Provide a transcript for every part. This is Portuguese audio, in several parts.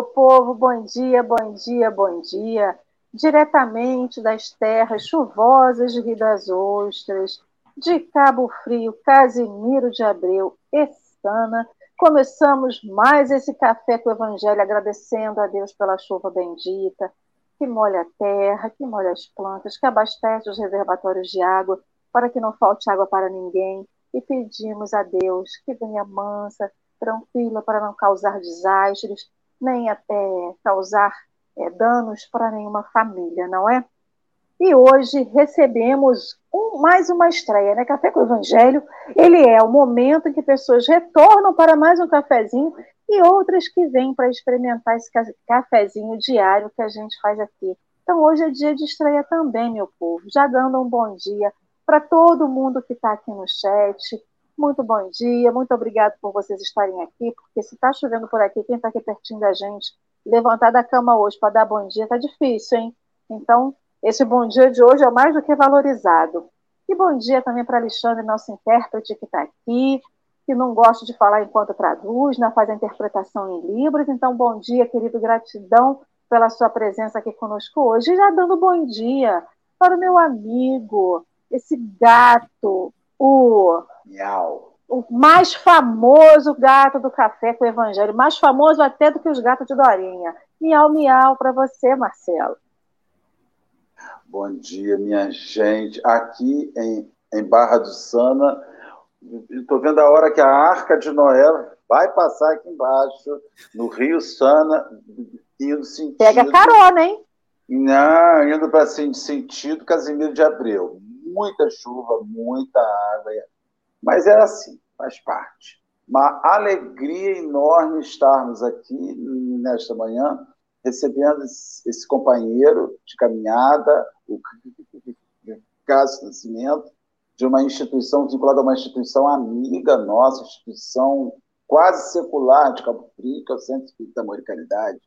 Meu povo, bom dia, bom dia, bom dia. Diretamente das terras chuvosas de Rio das Ostras, de Cabo Frio, Casimiro de Abreu e Sana, começamos mais esse café com o Evangelho, agradecendo a Deus pela chuva bendita, que molha a terra, que molha as plantas, que abastece os reservatórios de água, para que não falte água para ninguém. E pedimos a Deus que venha mansa, tranquila, para não causar desastres, nem até causar é, danos para nenhuma família, não é? E hoje recebemos um, mais uma estreia, né? Café com o Evangelho. Ele é o momento em que pessoas retornam para mais um cafezinho e outras que vêm para experimentar esse cafezinho diário que a gente faz aqui. Então hoje é dia de estreia também, meu povo. Já dando um bom dia para todo mundo que está aqui no chat, muito bom dia, muito obrigado por vocês estarem aqui, porque se está chovendo por aqui, quem está aqui pertinho da gente, levantar da cama hoje para dar bom dia, está difícil, hein? Então, esse bom dia de hoje é mais do que valorizado. E bom dia também para Alexandre, nosso intérprete que está aqui, que não gosta de falar enquanto traduz, não faz a interpretação em Libras. Então, bom dia, querido, gratidão pela sua presença aqui conosco hoje. E já dando bom dia para o meu amigo, esse gato, o. Miau. O mais famoso gato do café com o Evangelho, mais famoso até do que os gatos de Dorinha. Miau, miau para você, Marcelo. Bom dia, minha gente. Aqui em, em Barra do Sana, estou vendo a hora que a Arca de Noé vai passar aqui embaixo, no Rio Sana, indo sentido. Pega carona, hein? Não, indo para sentido Casimiro de Abreu muita chuva, muita água, mas é assim, faz parte. Uma alegria enorme estarmos aqui nesta manhã, recebendo esse companheiro de caminhada, o Cássio Nascimento, de uma instituição vinculada a uma instituição amiga nossa, instituição quase secular de Cabo Frio, que é o Centro Espírita Amor e Caridade.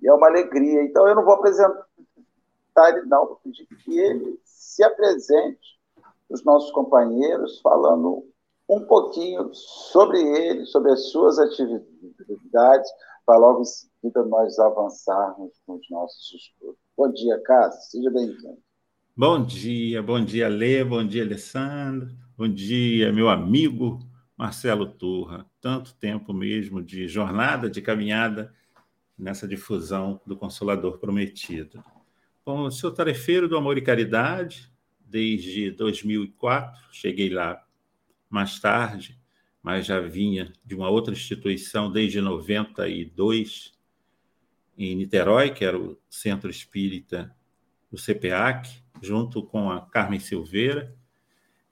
E é uma alegria. Então, eu não vou apresentar ele, não, vou pedir que ele se apresente os nossos companheiros, falando um pouquinho sobre ele, sobre as suas atividades, para logo em seguida nós avançarmos com os nossos estudos. Bom dia, Cássio, seja bem-vindo. Bom dia, bom dia, Lê, bom dia, Alessandro, bom dia, meu amigo Marcelo Turra. Tanto tempo mesmo de jornada, de caminhada nessa difusão do Consolador Prometido. Bom, sou tarefeiro do Amor e Caridade desde 2004. Cheguei lá mais tarde, mas já vinha de uma outra instituição desde 92 em Niterói, que era o Centro Espírita do CPAC, junto com a Carmen Silveira.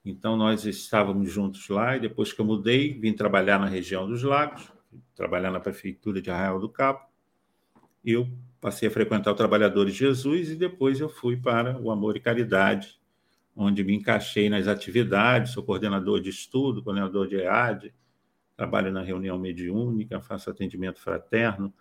Então, nós estávamos juntos lá, e depois que eu mudei, vim trabalhar na região dos Lagos, trabalhar na Prefeitura de Arraial do Cabo. Eu passei a frequentar o Trabalhadores de Jesus e depois eu fui para o Amor e Caridade, onde me encaixei nas atividades, sou coordenador de estudo, coordenador de EAD, trabalho na reunião mediúnica, faço atendimento fraterno,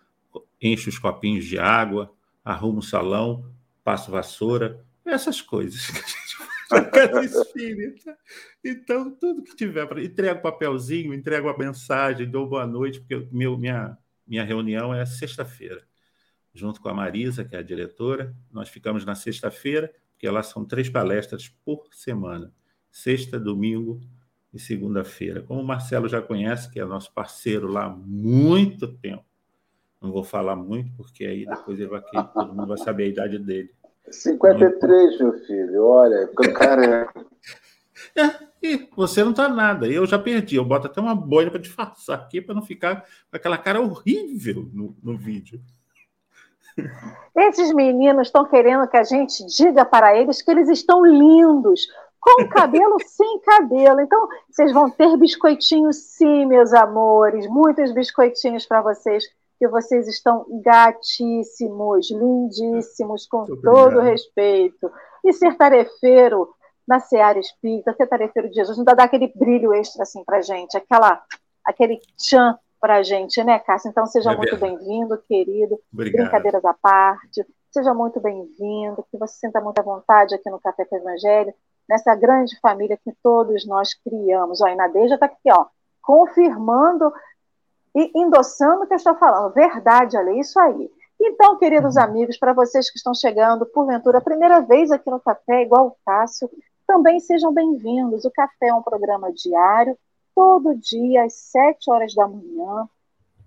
encho os copinhos de água, arrumo o salão, passo vassoura, essas coisas que a gente faz na casa espírita. Então, tudo que tiver, para entrego papelzinho, entrego a mensagem, dou boa noite, porque meu, minha, minha reunião é sexta-feira junto com a Marisa, que é a diretora. Nós ficamos na sexta-feira, porque lá são três palestras por semana: sexta, domingo e segunda-feira. Como o Marcelo já conhece, que é nosso parceiro lá há muito tempo. Não vou falar muito, porque aí depois ele vai, todo mundo vai saber a idade dele. 53, meu filho, olha, ficando careca. É, e você não tá nada. Eu já perdi. Eu boto até uma bolha para disfarçar aqui para não ficar com aquela cara horrível no, no vídeo. Esses meninos estão querendo que a gente diga para eles que eles estão lindos, com cabelo sem cabelo. Então, vocês vão ter biscoitinhos, sim, meus amores, muitos biscoitinhos para vocês, que vocês estão gatíssimos, lindíssimos, com todo respeito. E ser tarefeiro na Seara Espírita, ser tarefeiro de Jesus, não dá aquele brilho extra assim para gente, aquela, aquele tchan para a gente, né, Cássio? Então, seja é muito bem-vindo, querido. Obrigado. Brincadeiras à parte. Seja muito bem-vindo, que você sinta muita vontade aqui no Café com o Evangelho, nessa grande família que todos nós criamos. Ó, a Inadeja está aqui, ó, confirmando e endossando o que eu estou falando. Verdade, Ale, isso aí. Então, queridos uhum. amigos, para vocês que estão chegando, porventura, a primeira vez aqui no Café, igual o Cássio, também sejam bem-vindos. O Café é um programa diário, todo dia, às sete horas da manhã.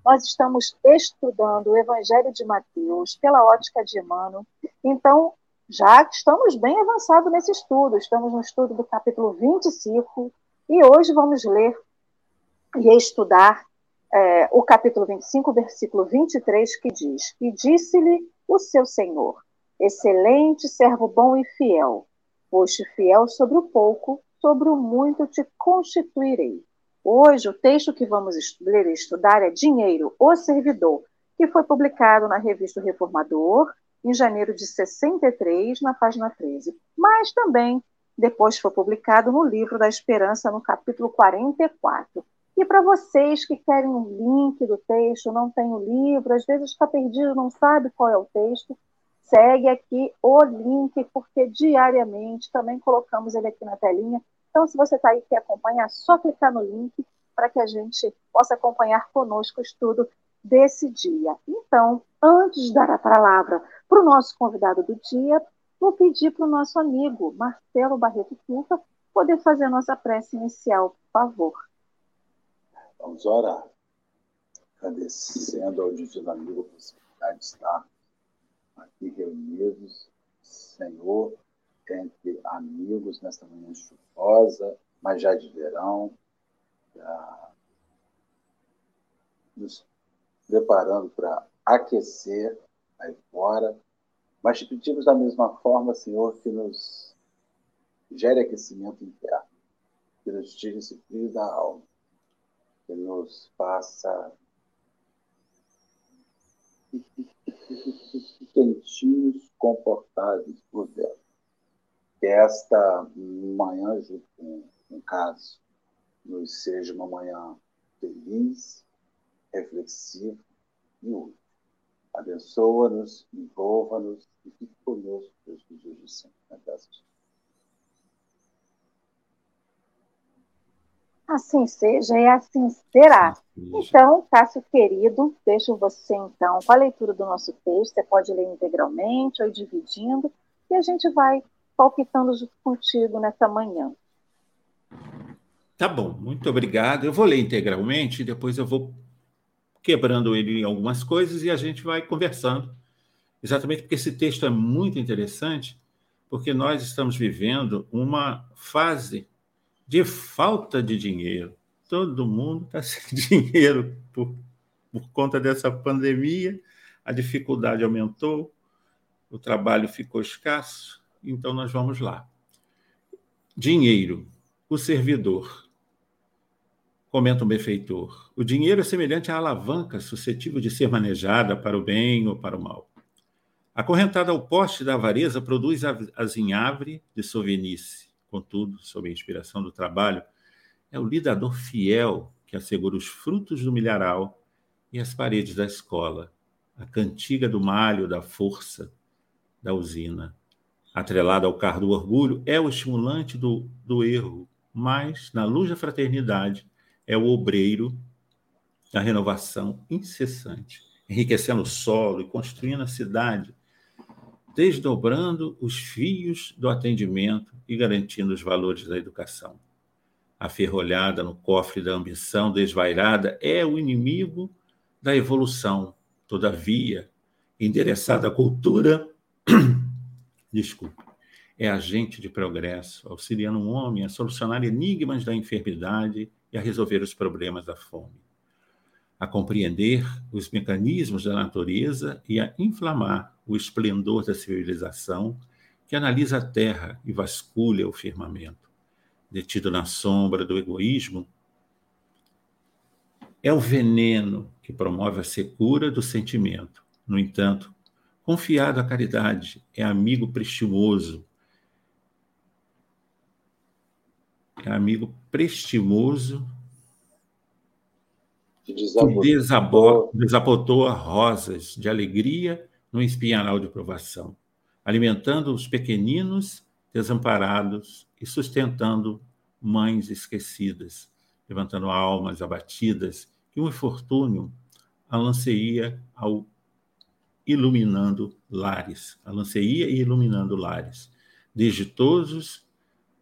Nós estamos estudando o Evangelho de Mateus pela ótica de Emmanuel. Então, já estamos bem avançados nesse estudo, estamos no estudo do capítulo 25, e hoje vamos ler e estudar é, o capítulo 25, versículo 23, que diz: E disse-lhe o seu Senhor, excelente servo bom e fiel, foste fiel sobre o pouco, sobre o muito te constituirei. Hoje, o texto que vamos ler e estudar é Dinheiro, o Servidor, que foi publicado na revista Reformador, em janeiro de 63, na página 13. Mas também depois foi publicado no Livro da Esperança, no capítulo 44. E para vocês que querem um link do texto, não tem o livro, às vezes está perdido, não sabe qual é o texto, segue aqui o link, porque diariamente também colocamos ele aqui na telinha. Então, se você está aí e quer acompanhar, é só clicar no link para que a gente possa acompanhar conosco o estudo desse dia. Então, antes de dar a palavra para o nosso convidado do dia, vou pedir para o nosso amigo Marcelo Barreto Turca poder fazer a nossa prece inicial, por favor. Vamos orar. Agradecendo ao Divino Amigo a possibilidade de estar aqui reunidos, Senhor, entre amigos nesta manhã chuvosa, mas já de verão, já nos preparando para aquecer aí fora, mas te pedimos da mesma forma, Senhor, que nos gere aquecimento interno, que nos tire esse frio da alma, que nos faça quentinhos, confortáveis por dentro. Que esta manhã, junto com o caso, nos seja uma manhã feliz, reflexiva e útil. Abençoa-nos, envolva-nos e fique conosco Deus os dias de sempre. Na graça de Assim seja e assim será. Então, Cássio querido, deixo você então com a leitura do nosso texto. Você pode ler integralmente ou dividindo, e a gente vai palpitando junto contigo nessa manhã. Tá bom, muito obrigado. Eu vou ler integralmente, depois eu vou quebrando ele em algumas coisas e a gente vai conversando. Exatamente porque esse texto é muito interessante, porque nós estamos vivendo uma fase de falta de dinheiro. Todo mundo está sem dinheiro por, por conta dessa pandemia, a dificuldade aumentou, o trabalho ficou escasso, então nós vamos lá. Dinheiro, o servidor. Comenta um benfeitor. O dinheiro é semelhante à alavanca suscetível de ser manejada para o bem ou para o mal. Acorrentada ao poste da avareza, produz azinhavre de sovenice contudo, sob a inspiração do trabalho, é o lidador fiel que assegura os frutos do milharal e as paredes da escola, a cantiga do malho da força da usina. Atrelada ao carro do orgulho, é o estimulante do, do erro, mas, na luz da fraternidade, é o obreiro da renovação incessante, enriquecendo o solo e construindo a cidade desdobrando os fios do atendimento e garantindo os valores da educação. A ferrolhada no cofre da ambição desvairada é o inimigo da evolução. Todavia, endereçada à cultura, desculpe, é agente de progresso, auxiliando um homem a solucionar enigmas da enfermidade e a resolver os problemas da fome, a compreender os mecanismos da natureza e a inflamar o esplendor da civilização que analisa a terra e vasculha o firmamento. Detido na sombra do egoísmo, é o veneno que promove a secura do sentimento. No entanto, confiado à caridade, é amigo prestimoso. É amigo prestimoso que desabotou, desabotou rosas de alegria no espinharal de provação, alimentando os pequeninos desamparados e sustentando mães esquecidas, levantando almas abatidas que e o infortúnio a lanceia ao iluminando lares, a lanceia e iluminando lares, desditosos,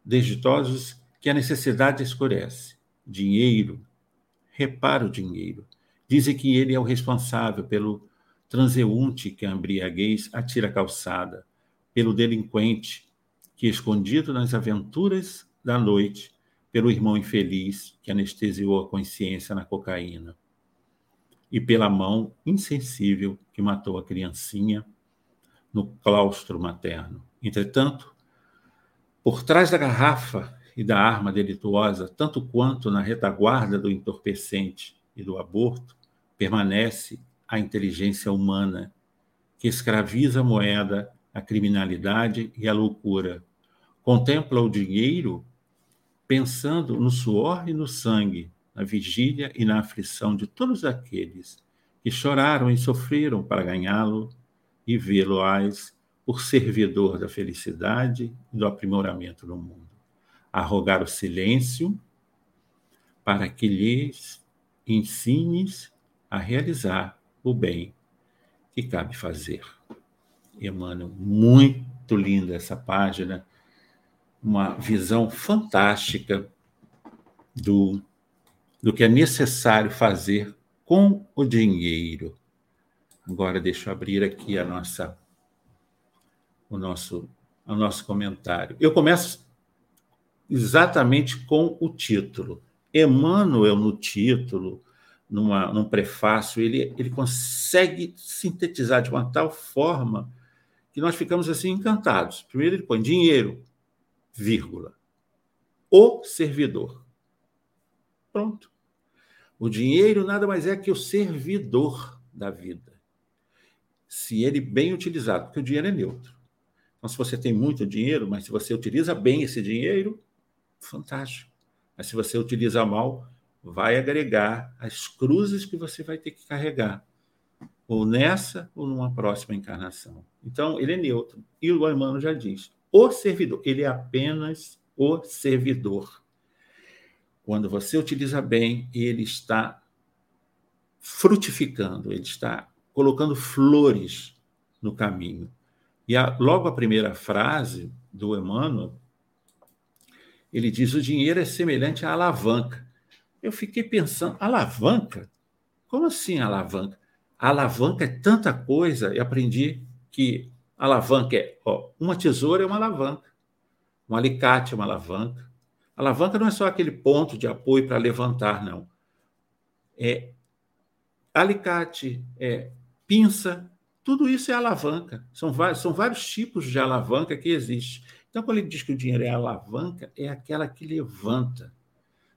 desditosos que a necessidade escurece. Dinheiro, repara o dinheiro. Dizem que ele é o responsável pelo transeunte que a embriaguez atira a calçada, pelo delinquente que, escondido nas aventuras da noite, pelo irmão infeliz que anestesiou a consciência na cocaína, e pela mão insensível que matou a criancinha no claustro materno. Entretanto, por trás da garrafa e da arma delituosa, tanto quanto na retaguarda do entorpecente e do aborto, permanece a inteligência humana que escraviza a moeda, a criminalidade e a loucura. Contempla o dinheiro pensando no suor e no sangue, na vigília e na aflição de todos aqueles que choraram e sofreram para ganhá-lo e vê-lo-ás por servidor da felicidade e do aprimoramento do mundo. Arrogar o silêncio para que lhes ensines a realizar o bem que cabe fazer. Emmanuel, muito linda essa página, uma visão fantástica do, do que é necessário fazer com o dinheiro. Agora deixa eu abrir aqui a nossa o nosso o nosso comentário. Eu começo exatamente com o título. Emmanuel no título numa, num prefácio, ele, ele consegue sintetizar de uma tal forma que nós ficamos assim encantados. Primeiro ele põe dinheiro, vírgula, o servidor. Pronto. O dinheiro nada mais é que o servidor da vida. Se ele bem utilizado, porque o dinheiro é neutro. Então, se você tem muito dinheiro, mas se você utiliza bem esse dinheiro, fantástico. Mas se você utiliza mal, vai agregar as cruzes que você vai ter que carregar, ou nessa ou numa próxima encarnação. Então, ele é neutro. E o Emmanuel já diz: o servidor, ele é apenas o servidor. Quando você utiliza bem, ele está frutificando, ele está colocando flores no caminho. E a, logo a primeira frase do Emmanuel, ele diz: o dinheiro é semelhante à alavanca eu fiquei pensando, alavanca? Como assim alavanca? A alavanca é tanta coisa, e aprendi que alavanca é, ó, uma tesoura é uma alavanca, um alicate é uma alavanca. Alavanca não é só aquele ponto de apoio para levantar, não. É alicate, é pinça, tudo isso é alavanca. São vários, são vários tipos de alavanca que existem. Então, quando ele diz que o dinheiro é alavanca, é aquela que levanta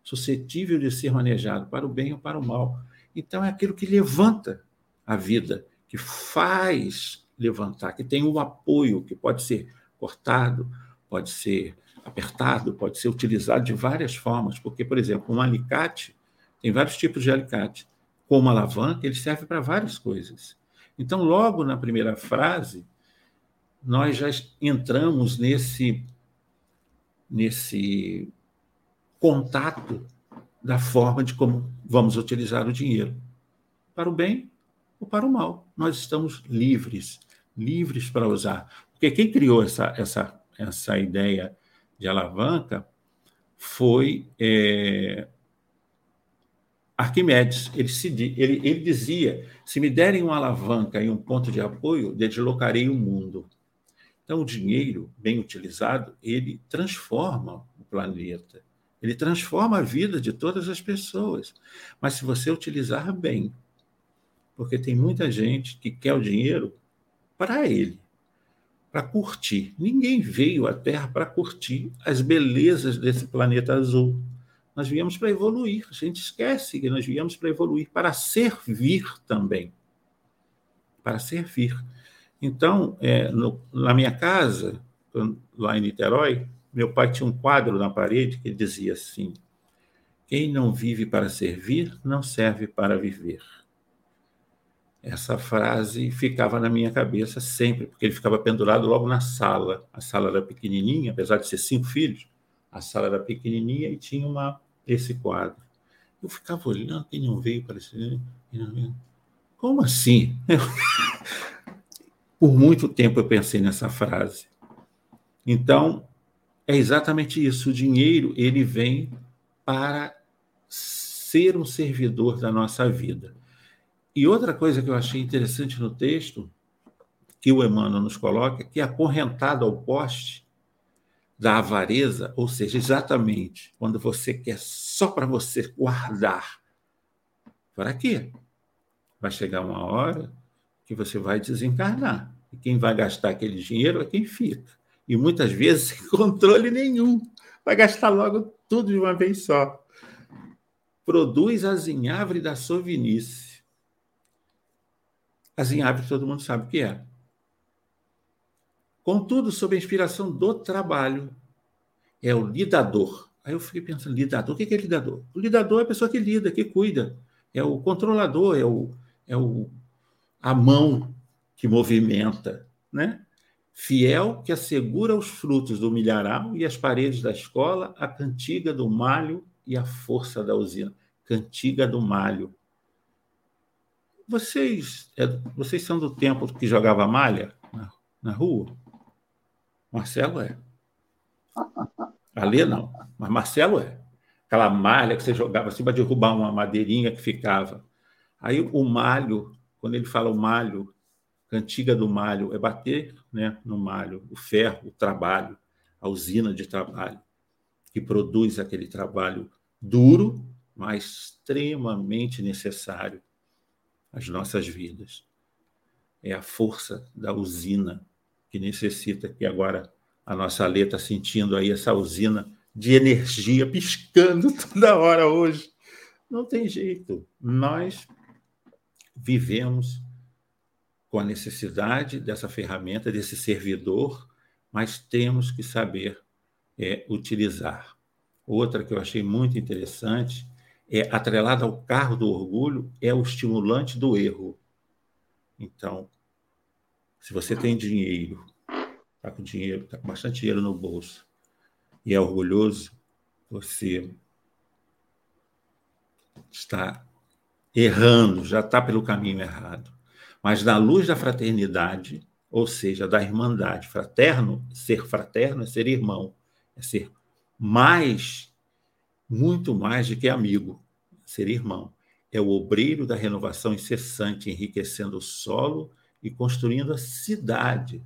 suscetível de ser manejado para o bem ou para o mal. Então, é aquilo que levanta a vida, que faz levantar, que tem um apoio que pode ser cortado, pode ser apertado, pode ser utilizado de várias formas, porque, por exemplo, um alicate, tem vários tipos de alicate. Como alavanca, ele serve para várias coisas. Então, logo na primeira frase, nós já entramos nesse, nesse contato da forma de como vamos utilizar o dinheiro, para o bem ou para o mal. Nós estamos livres, livres para usar. Porque quem criou essa, essa, essa ideia de alavanca foi é, Arquimedes. Ele, se, ele, ele dizia: se me derem uma alavanca e um ponto de apoio, deslocarei o mundo. Então, o dinheiro, bem utilizado, ele transforma o planeta ele transforma a vida de todas as pessoas. Mas se você utilizar bem, porque tem muita gente que quer o dinheiro para ele, para curtir. Ninguém veio à Terra para curtir as belezas desse planeta azul. Nós viemos para evoluir. A gente esquece que nós viemos para evoluir, para servir também. Para servir. Então, é, no, na minha casa, lá em Niterói, meu pai tinha um quadro na parede que dizia assim: Quem não vive para servir, não serve para viver. Essa frase ficava na minha cabeça sempre, porque ele ficava pendurado logo na sala. A sala era pequenininha, apesar de ser cinco filhos, a sala era pequenininha e tinha uma esse quadro. Eu ficava olhando, quem não veio, parecia. Como assim? Por muito tempo eu pensei nessa frase. Então, é exatamente isso. O dinheiro, ele vem para ser um servidor da nossa vida. E outra coisa que eu achei interessante no texto, que o Emmanuel nos coloca, que é acorrentado ao poste da avareza, ou seja, exatamente quando você quer só para você guardar. Para quê? Vai chegar uma hora que você vai desencarnar. E quem vai gastar aquele dinheiro é quem fica. E muitas vezes sem controle nenhum. Vai gastar logo tudo de uma vez só. Produz a zinhavre da sovinice. A zinhavre todo mundo sabe o que é. Contudo, sob a inspiração do trabalho, é o lidador. Aí eu fiquei pensando, lidador, o que é lidador? O lidador é a pessoa que lida, que cuida. É o controlador, é, o, é o, a mão que movimenta, né? Fiel que assegura os frutos do milharal e as paredes da escola, a cantiga do malho e a força da usina. Cantiga do malho. Vocês, é, vocês são do tempo que jogava malha na, na rua? Marcelo é. Ali não, mas Marcelo é. Aquela malha que você jogava assim para derrubar uma madeirinha que ficava. Aí o malho, quando ele fala o malho, cantiga do malho, é bater né, no malho, o ferro, o trabalho, a usina de trabalho, que produz aquele trabalho duro, mas extremamente necessário às nossas vidas. É a força da usina que necessita que agora a nossa Lê está sentindo aí essa usina de energia piscando toda hora hoje. Não tem jeito. Nós vivemos com a necessidade dessa ferramenta, desse servidor, mas temos que saber é, utilizar. Outra que eu achei muito interessante é atrelada ao carro do orgulho é o estimulante do erro. Então, se você tem dinheiro, está com dinheiro, está com bastante dinheiro no bolso e é orgulhoso, você está errando, já está pelo caminho errado. Mas na luz da fraternidade, ou seja, da irmandade, fraterno, ser fraterno é ser irmão, é ser mais, muito mais do que amigo, ser irmão. É o obreiro da renovação incessante, enriquecendo o solo e construindo a cidade,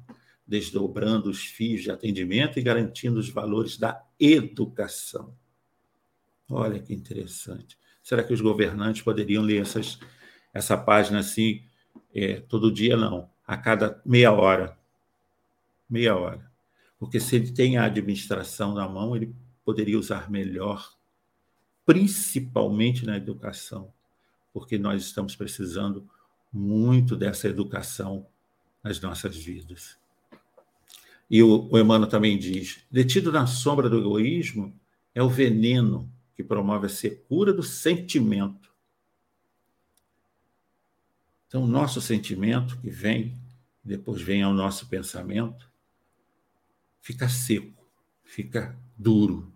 desdobrando os fios de atendimento e garantindo os valores da educação. Olha que interessante. Será que os governantes poderiam ler essas, essa página assim, é, todo dia? Não, a cada meia hora. Meia hora. Porque se ele tem a administração na mão, ele poderia usar melhor, principalmente na educação, porque nós estamos precisando muito dessa educação nas nossas vidas. E o, o Emmanuel também diz: detido na sombra do egoísmo é o veneno que promove a secura do sentimento. Então, o nosso sentimento que vem, depois vem ao nosso pensamento, fica seco, fica duro.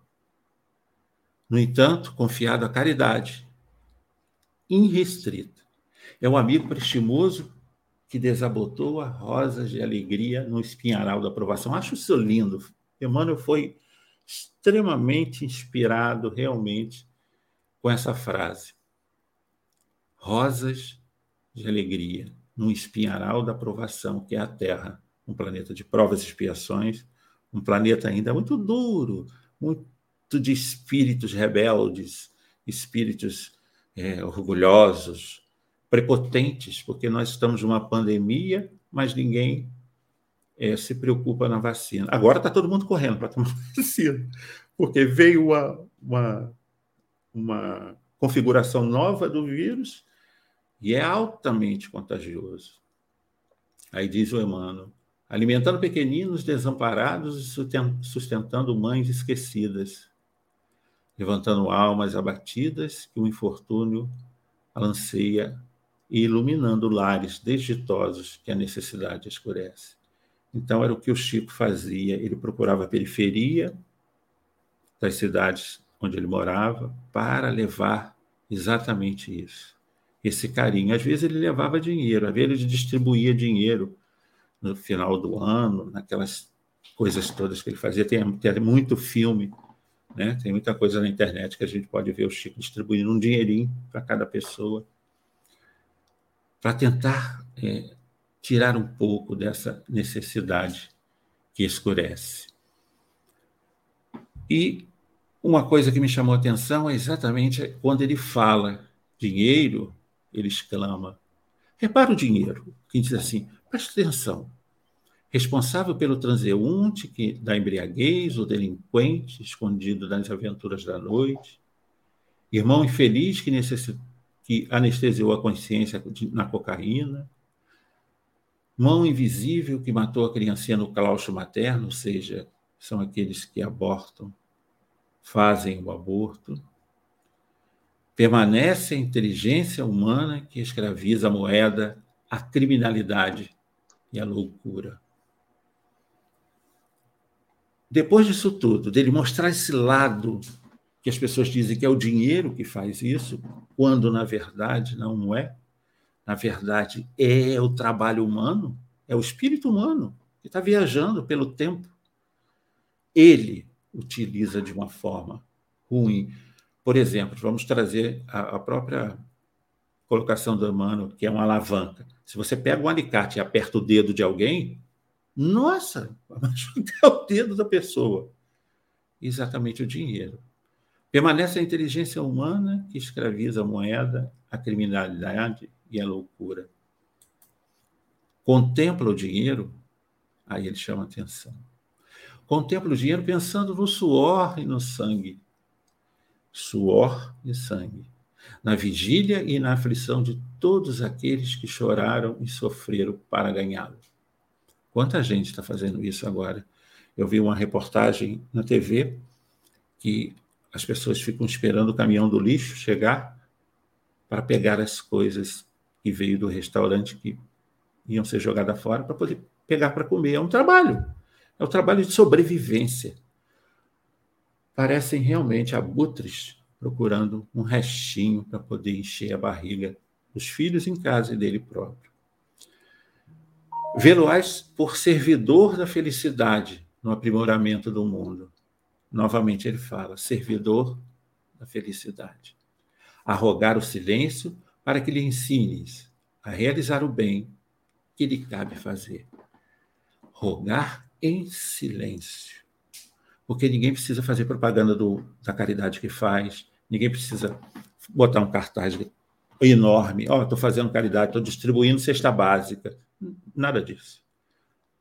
No entanto, confiado à caridade, irrestrita. É um amigo prestimoso que desabotou a rosas de alegria no espinharal da aprovação. Acho isso lindo. Emmanuel foi extremamente inspirado realmente com essa frase. Rosas de alegria no espinharal da aprovação, que é a Terra, um planeta de provas e expiações, um planeta ainda muito duro, muito de espíritos rebeldes, espíritos é, orgulhosos, prepotentes, porque nós estamos numa pandemia, mas ninguém é, se preocupa na vacina. Agora está todo mundo correndo para tomar vacina, porque veio uma, uma, uma configuração nova do vírus e é altamente contagioso. Aí diz o Emmanuel, alimentando pequeninos desamparados e sustentando mães esquecidas, levantando almas abatidas que o infortúnio alanceia e iluminando lares desditosos que a necessidade escurece. Então, era o que o Chico fazia. Ele procurava a periferia das cidades onde ele morava para levar Exatamente isso. Esse carinho. Às vezes ele levava dinheiro, às vezes ele distribuía dinheiro no final do ano, naquelas coisas todas que ele fazia. Tem, tem muito filme, né? tem muita coisa na internet que a gente pode ver o Chico distribuindo um dinheirinho para cada pessoa, para tentar é, tirar um pouco dessa necessidade que escurece. E uma coisa que me chamou a atenção é exatamente quando ele fala dinheiro, ele exclama: repara o dinheiro, que diz assim, preste atenção. Responsável pelo transeunte que, da embriaguez, o delinquente escondido nas aventuras da noite, irmão infeliz que, que anestesiou a consciência na cocaína, mão invisível que matou a criancinha no claustro materno, ou seja, são aqueles que abortam, fazem o aborto. Permanece a inteligência humana que escraviza a moeda, a criminalidade e a loucura. Depois disso tudo, dele mostrar esse lado que as pessoas dizem que é o dinheiro que faz isso, quando na verdade não é. Na verdade, é o trabalho humano, é o espírito humano que está viajando pelo tempo. Ele utiliza de uma forma ruim. Por exemplo, vamos trazer a, própria colocação do humano, que é uma alavanca. Se você pega um alicate e aperta o dedo de alguém, nossa, até o dedo da pessoa. Exatamente o dinheiro. Permanece a inteligência humana que escraviza a moeda, a criminalidade e a loucura. Contempla o dinheiro, aí ele chama atenção. Contempla o dinheiro pensando no suor e no sangue. Suor e sangue. Na vigília e na aflição de todos aqueles que choraram e sofreram para ganhá-lo. Quanta gente está fazendo isso agora? Eu vi uma reportagem na TV que as pessoas ficam esperando o caminhão do lixo chegar para pegar as coisas que veio do restaurante que iam ser jogadas fora para poder pegar para comer. É um trabalho. É um trabalho de sobrevivência. Parecem realmente abutres procurando um restinho para poder encher a barriga dos filhos em casa e dele próprio. Vê-lo-ás por servidor da felicidade no aprimoramento do mundo. Novamente ele fala, servidor da felicidade. Arrogar o silêncio para que lhe ensines a realizar o bem que lhe cabe fazer. Rogar em silêncio. Porque ninguém precisa fazer propaganda do, da caridade que faz, ninguém precisa botar um cartaz enorme. Ó, oh, estou fazendo caridade, estou distribuindo cesta básica. Nada disso.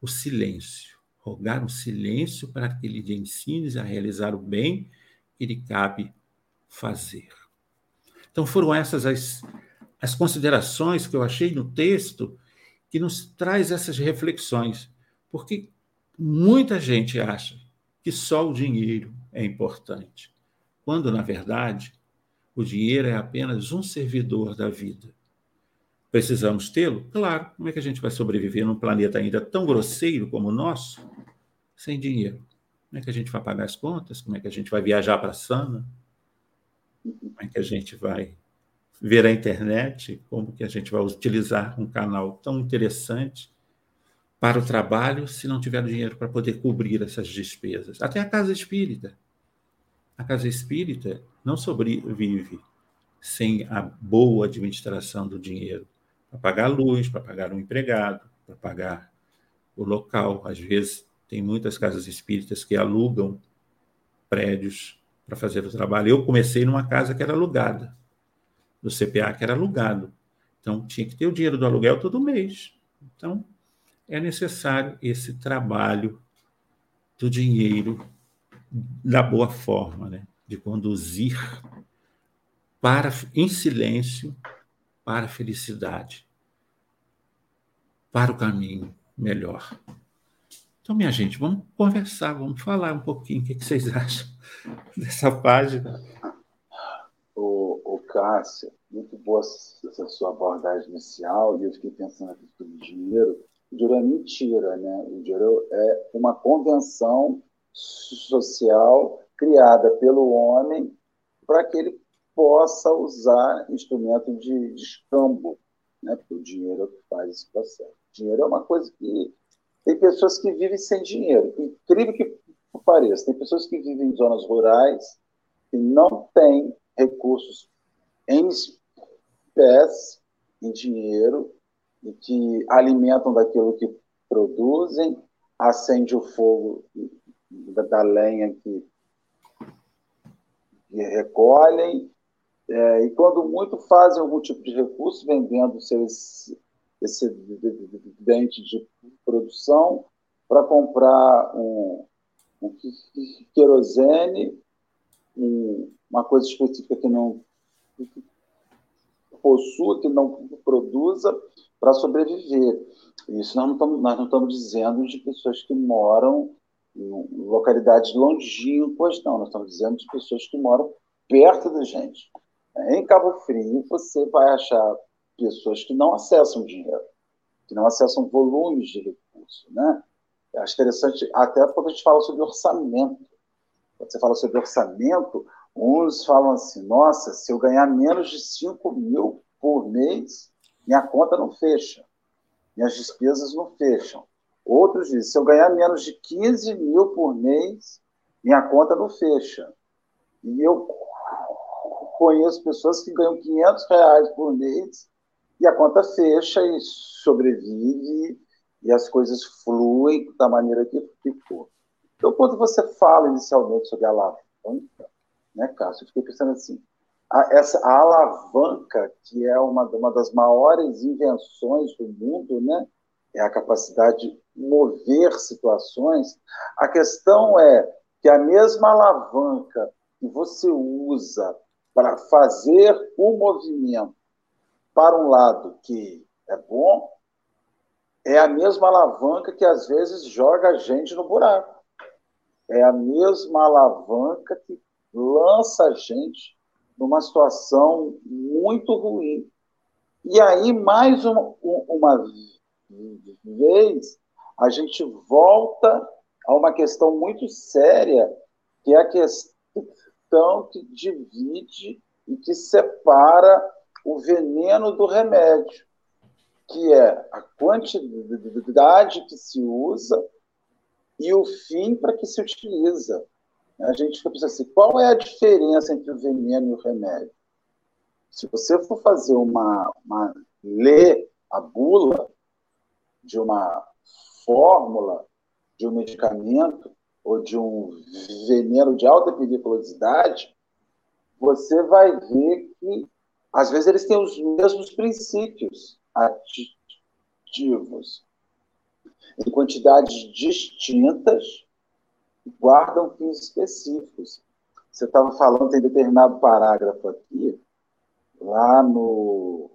O silêncio. Rogar o silêncio para que lhe ensines a realizar o bem que lhe cabe fazer. Então foram essas as, as considerações que eu achei no texto que nos traz essas reflexões, porque muita gente acha que só o dinheiro é importante, quando na verdade o dinheiro é apenas um servidor da vida. Precisamos tê-lo? Claro. Como é que a gente vai sobreviver num planeta ainda tão grosseiro como o nosso, sem dinheiro? Como é que a gente vai pagar as contas? Como é que a gente vai viajar para Sana? Como é que a gente vai ver a internet? Como que a gente vai utilizar um canal tão interessante para o trabalho se não tiver dinheiro para poder cobrir essas despesas? Até a casa espírita. A casa espírita não sobrevive sem a boa administração do dinheiro para pagar a luz, para pagar um empregado, para pagar o local. Às vezes, tem muitas casas espíritas que alugam prédios para fazer o trabalho. Eu comecei numa casa que era alugada, do CPA que era alugado. Então, tinha que ter o dinheiro do aluguel todo mês. Então, é necessário esse trabalho do dinheiro da boa forma, né? de conduzir para em silêncio para a felicidade, para o caminho melhor. Então, minha gente, vamos conversar, vamos falar um pouquinho. O que vocês acham dessa página? O, o Cássio, muito boa essa sua abordagem inicial, e eu fiquei pensando aqui sobre dinheiro. O dinheiro é mentira, né? O dinheiro é uma convenção social criada pelo homem para que ele possa usar instrumento de, de escambo, né? porque o dinheiro é o que faz esse processo. O dinheiro é uma coisa que. Tem pessoas que vivem sem dinheiro, incrível que pareça, tem pessoas que vivem em zonas rurais que não têm recursos em espécie, em dinheiro, e que alimentam daquilo que produzem, acende o fogo da, da lenha que, que recolhem, é, e quando muito fazem algum tipo de recurso vendendo seus excedente de produção para comprar um, um querosene, um, uma coisa específica que não possua, que não produza, para sobreviver. Isso nós não, estamos, nós não estamos dizendo de pessoas que moram em localidades longínquas, não. Nós estamos dizendo de pessoas que moram perto da gente. Em Cabo Frio, você vai achar pessoas que não acessam dinheiro, que não acessam volumes de recursos. Né? Acho interessante, até quando a gente fala sobre orçamento. Quando você fala sobre orçamento, uns falam assim: nossa, se eu ganhar menos de 5 mil por mês, minha conta não fecha, minhas despesas não fecham. Outros dizem: se eu ganhar menos de 15 mil por mês, minha conta não fecha. E eu conheço pessoas que ganham 500 reais por mês e a conta fecha e sobrevive e as coisas fluem da maneira que, que for. Então, quando você fala inicialmente sobre a alavanca, né, Cássio, eu fiquei pensando assim, a, essa a alavanca, que é uma, uma das maiores invenções do mundo, né, é a capacidade de mover situações, a questão é que a mesma alavanca que você usa para fazer um movimento para um lado que é bom, é a mesma alavanca que às vezes joga a gente no buraco. É a mesma alavanca que lança a gente numa situação muito ruim. E aí, mais uma, uma vez, a gente volta a uma questão muito séria, que é a questão questão que divide e que separa o veneno do remédio, que é a quantidade que se usa e o fim para que se utiliza. A gente fica pensando assim, qual é a diferença entre o veneno e o remédio? Se você for fazer uma, uma ler a bula de uma fórmula de um medicamento, ou de um veneno de alta periculosidade, você vai ver que, às vezes, eles têm os mesmos princípios ativos, em quantidades distintas, guardam fins específicos. Você estava falando, tem determinado parágrafo aqui, lá no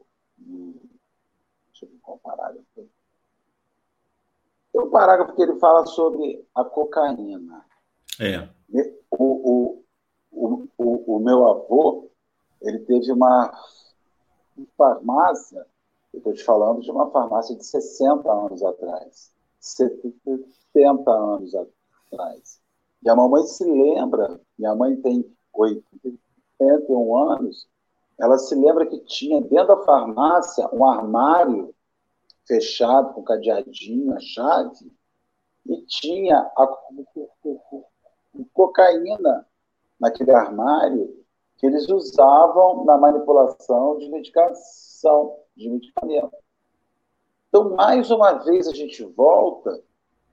deixa eu ver qual parágrafo. Tem um parágrafo que ele fala sobre a cocaína. É. O, o, o, o, o meu avô, ele teve uma farmácia, eu estou te falando de uma farmácia de 60 anos atrás. 70 anos atrás. E a mamãe se lembra, minha mãe tem 81 anos, ela se lembra que tinha dentro da farmácia um armário fechado, com cadeadinho, a chave, e tinha a cocaína naquele armário que eles usavam na manipulação de medicação, de medicamento. Então, mais uma vez, a gente volta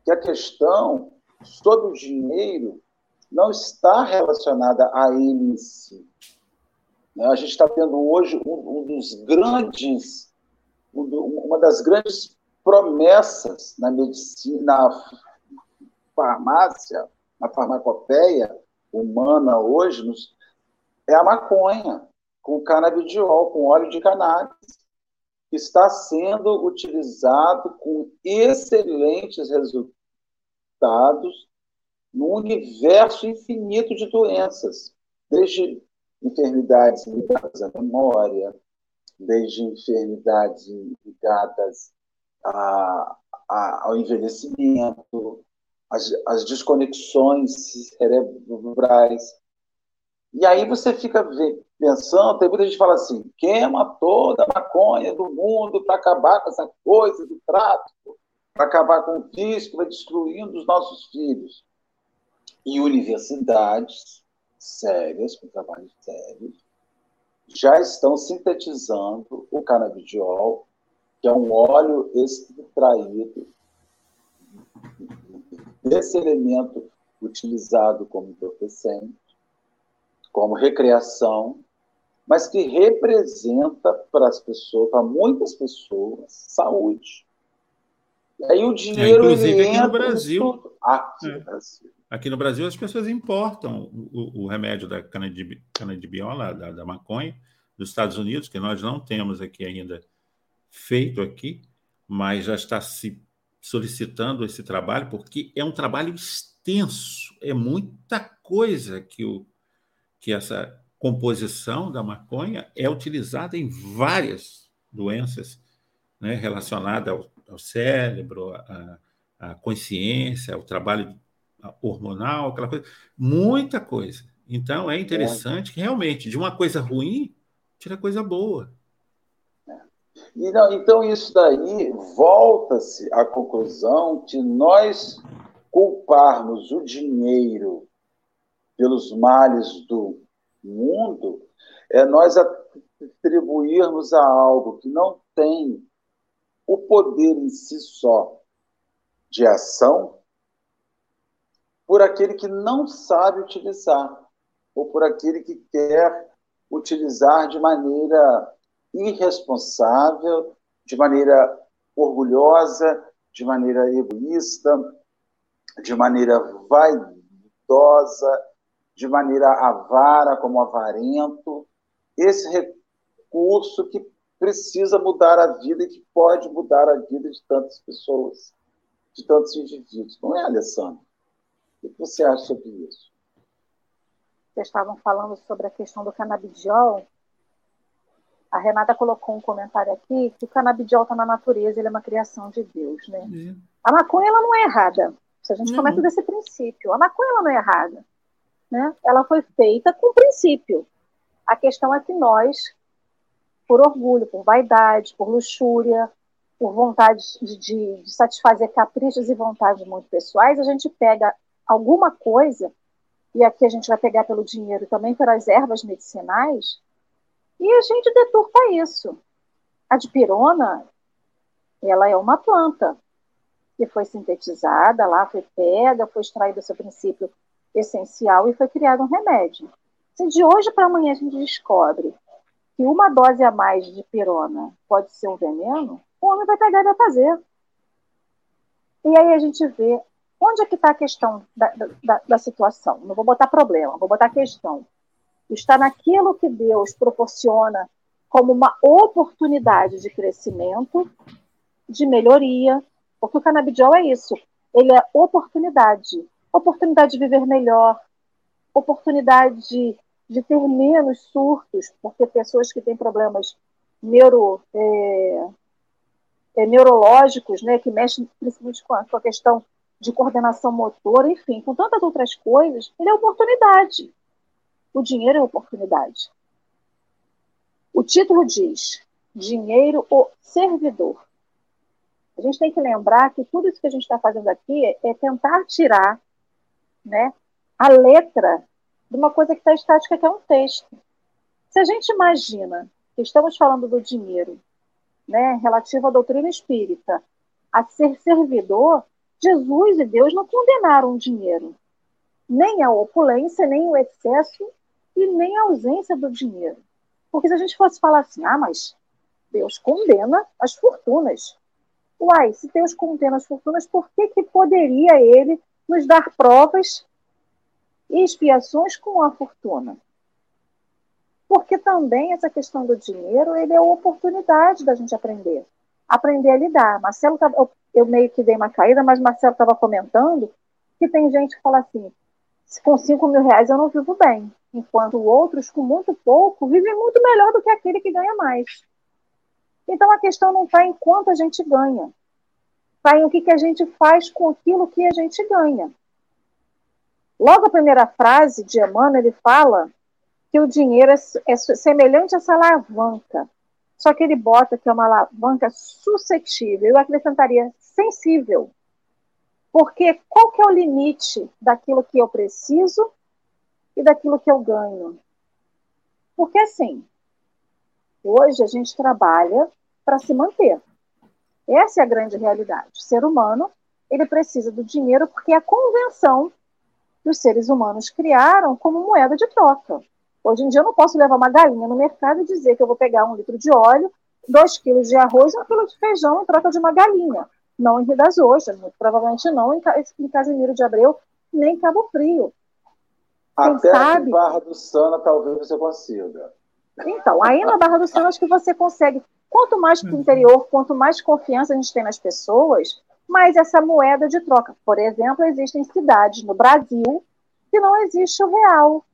que a questão sobre o dinheiro não está relacionada a ele em si. Né? A gente está tendo hoje um, dos grandes uma das grandes promessas na medicina, na farmácia, na farmacopeia humana hoje, é a maconha, com canabidiol, com óleo de cannabis, que está sendo utilizado com excelentes resultados no universo infinito de doenças, desde enfermidades ligadas à memória, desde enfermidades ligadas a, a, ao envelhecimento, as, as desconexões cerebrais. E aí você fica pensando, tem muita gente que fala assim, queima toda a maconha do mundo para acabar com essa coisa do tráfico, para acabar com o que vai destruindo os nossos filhos. E universidades sérias, com trabalhos sérios, já estão sintetizando o canabidiol, que é um óleo extraído desse elemento utilizado como entorpecente, como recreação, mas que representa para as pessoas, para muitas pessoas, saúde. E aí o dinheiro. É, inclusive aqui no Brasil. Aqui é. no Brasil. Aqui no Brasil as pessoas importam o, o remédio da canadibiola, da, da maconha, dos Estados Unidos, que nós não temos aqui ainda feito aqui, mas já está se solicitando esse trabalho, porque é um trabalho extenso, é muita coisa que, o, que essa composição da maconha é utilizada em várias doenças né, relacionadas ao, ao cérebro, à, consciência, ao trabalho hormonal, aquela coisa, muita coisa. Então é interessante que realmente de uma coisa ruim tira coisa boa. E não, então, isso daí volta-se à conclusão que nós culparmos o dinheiro pelos males do mundo é nós atribuirmos a algo que não tem o poder em si só de ação por aquele que não sabe utilizar ou por aquele que quer utilizar de maneira irresponsável, de maneira orgulhosa, de maneira egoísta, de maneira vaidosa, de maneira avara, como avarento. Esse recurso que precisa mudar a vida e que pode mudar a vida de tantas pessoas, de tantos indivíduos. Não é, Alessandro? O que você acha sobre isso? Vocês estavam falando sobre a questão do canabidiol a Renata colocou um comentário aqui que o canabidiol está na natureza, ele é uma criação de Deus, né? Uhum. A maconha ela não é errada. Se a gente uhum. começa desse princípio, a maconha ela não é errada, né? Ela foi feita com princípio. A questão é que nós, por orgulho, por vaidade, por luxúria, por vontade de, de, de satisfazer caprichos e vontades muito pessoais, a gente pega alguma coisa e aqui a gente vai pegar pelo dinheiro também pelas ervas medicinais e a gente deturpa isso. A dipirona, ela é uma planta que foi sintetizada lá, foi pega, foi extraído seu princípio essencial e foi criado um remédio. Se de hoje para amanhã a gente descobre que uma dose a mais de pirona pode ser um veneno, o homem vai pegar e vai fazer. E aí a gente vê onde é que está a questão da, da, da situação. Não vou botar problema, vou botar questão. Está naquilo que Deus proporciona como uma oportunidade de crescimento, de melhoria, porque o canabidiol é isso, ele é oportunidade, oportunidade de viver melhor, oportunidade de, de ter menos surtos, porque pessoas que têm problemas neuro, é, é, neurológicos, né, que mexem principalmente com a, com a questão de coordenação motora, enfim, com tantas outras coisas, ele é oportunidade. O dinheiro é oportunidade. O título diz: dinheiro ou servidor. A gente tem que lembrar que tudo isso que a gente está fazendo aqui é tentar tirar né, a letra de uma coisa que está estática, que é um texto. Se a gente imagina que estamos falando do dinheiro, né, relativo à doutrina espírita, a ser servidor, Jesus e Deus não condenaram o dinheiro, nem a opulência, nem o excesso, e nem a ausência do dinheiro. Porque se a gente fosse falar assim, ah, mas Deus condena as fortunas. Uai, se Deus condena as fortunas, por que, que poderia ele nos dar provas e expiações com a fortuna? Porque também essa questão do dinheiro, ele é a oportunidade da gente aprender. Aprender a lidar. Marcelo, eu, eu meio que dei uma caída, mas Marcelo estava comentando que tem gente que fala assim, com 5 mil reais eu não vivo bem enquanto outros com muito pouco vivem muito melhor do que aquele que ganha mais. Então a questão não está em quanto a gente ganha, está em o que, que a gente faz com aquilo que a gente ganha. Logo a primeira frase de Emmanuel, ele fala que o dinheiro é, é semelhante a essa alavanca, só que ele bota que é uma alavanca suscetível, eu acrescentaria sensível. Porque qual que é o limite daquilo que eu preciso e daquilo que eu ganho? Porque assim, hoje a gente trabalha para se manter. Essa é a grande realidade. O ser humano, ele precisa do dinheiro porque é a convenção que os seres humanos criaram como moeda de troca. Hoje em dia eu não posso levar uma galinha no mercado e dizer que eu vou pegar um litro de óleo, dois quilos de arroz e um quilo de feijão em troca de uma galinha. Não em Rio das Ostras, provavelmente não em, em Casimiro de Abreu, nem em Cabo Frio. Quem Até sabe... Barra do Sana talvez você consiga. Então, aí na Barra do Sana acho que você consegue. Quanto mais para o interior, quanto mais confiança a gente tem nas pessoas, mais essa moeda de troca. Por exemplo, existem cidades no Brasil que não existe o real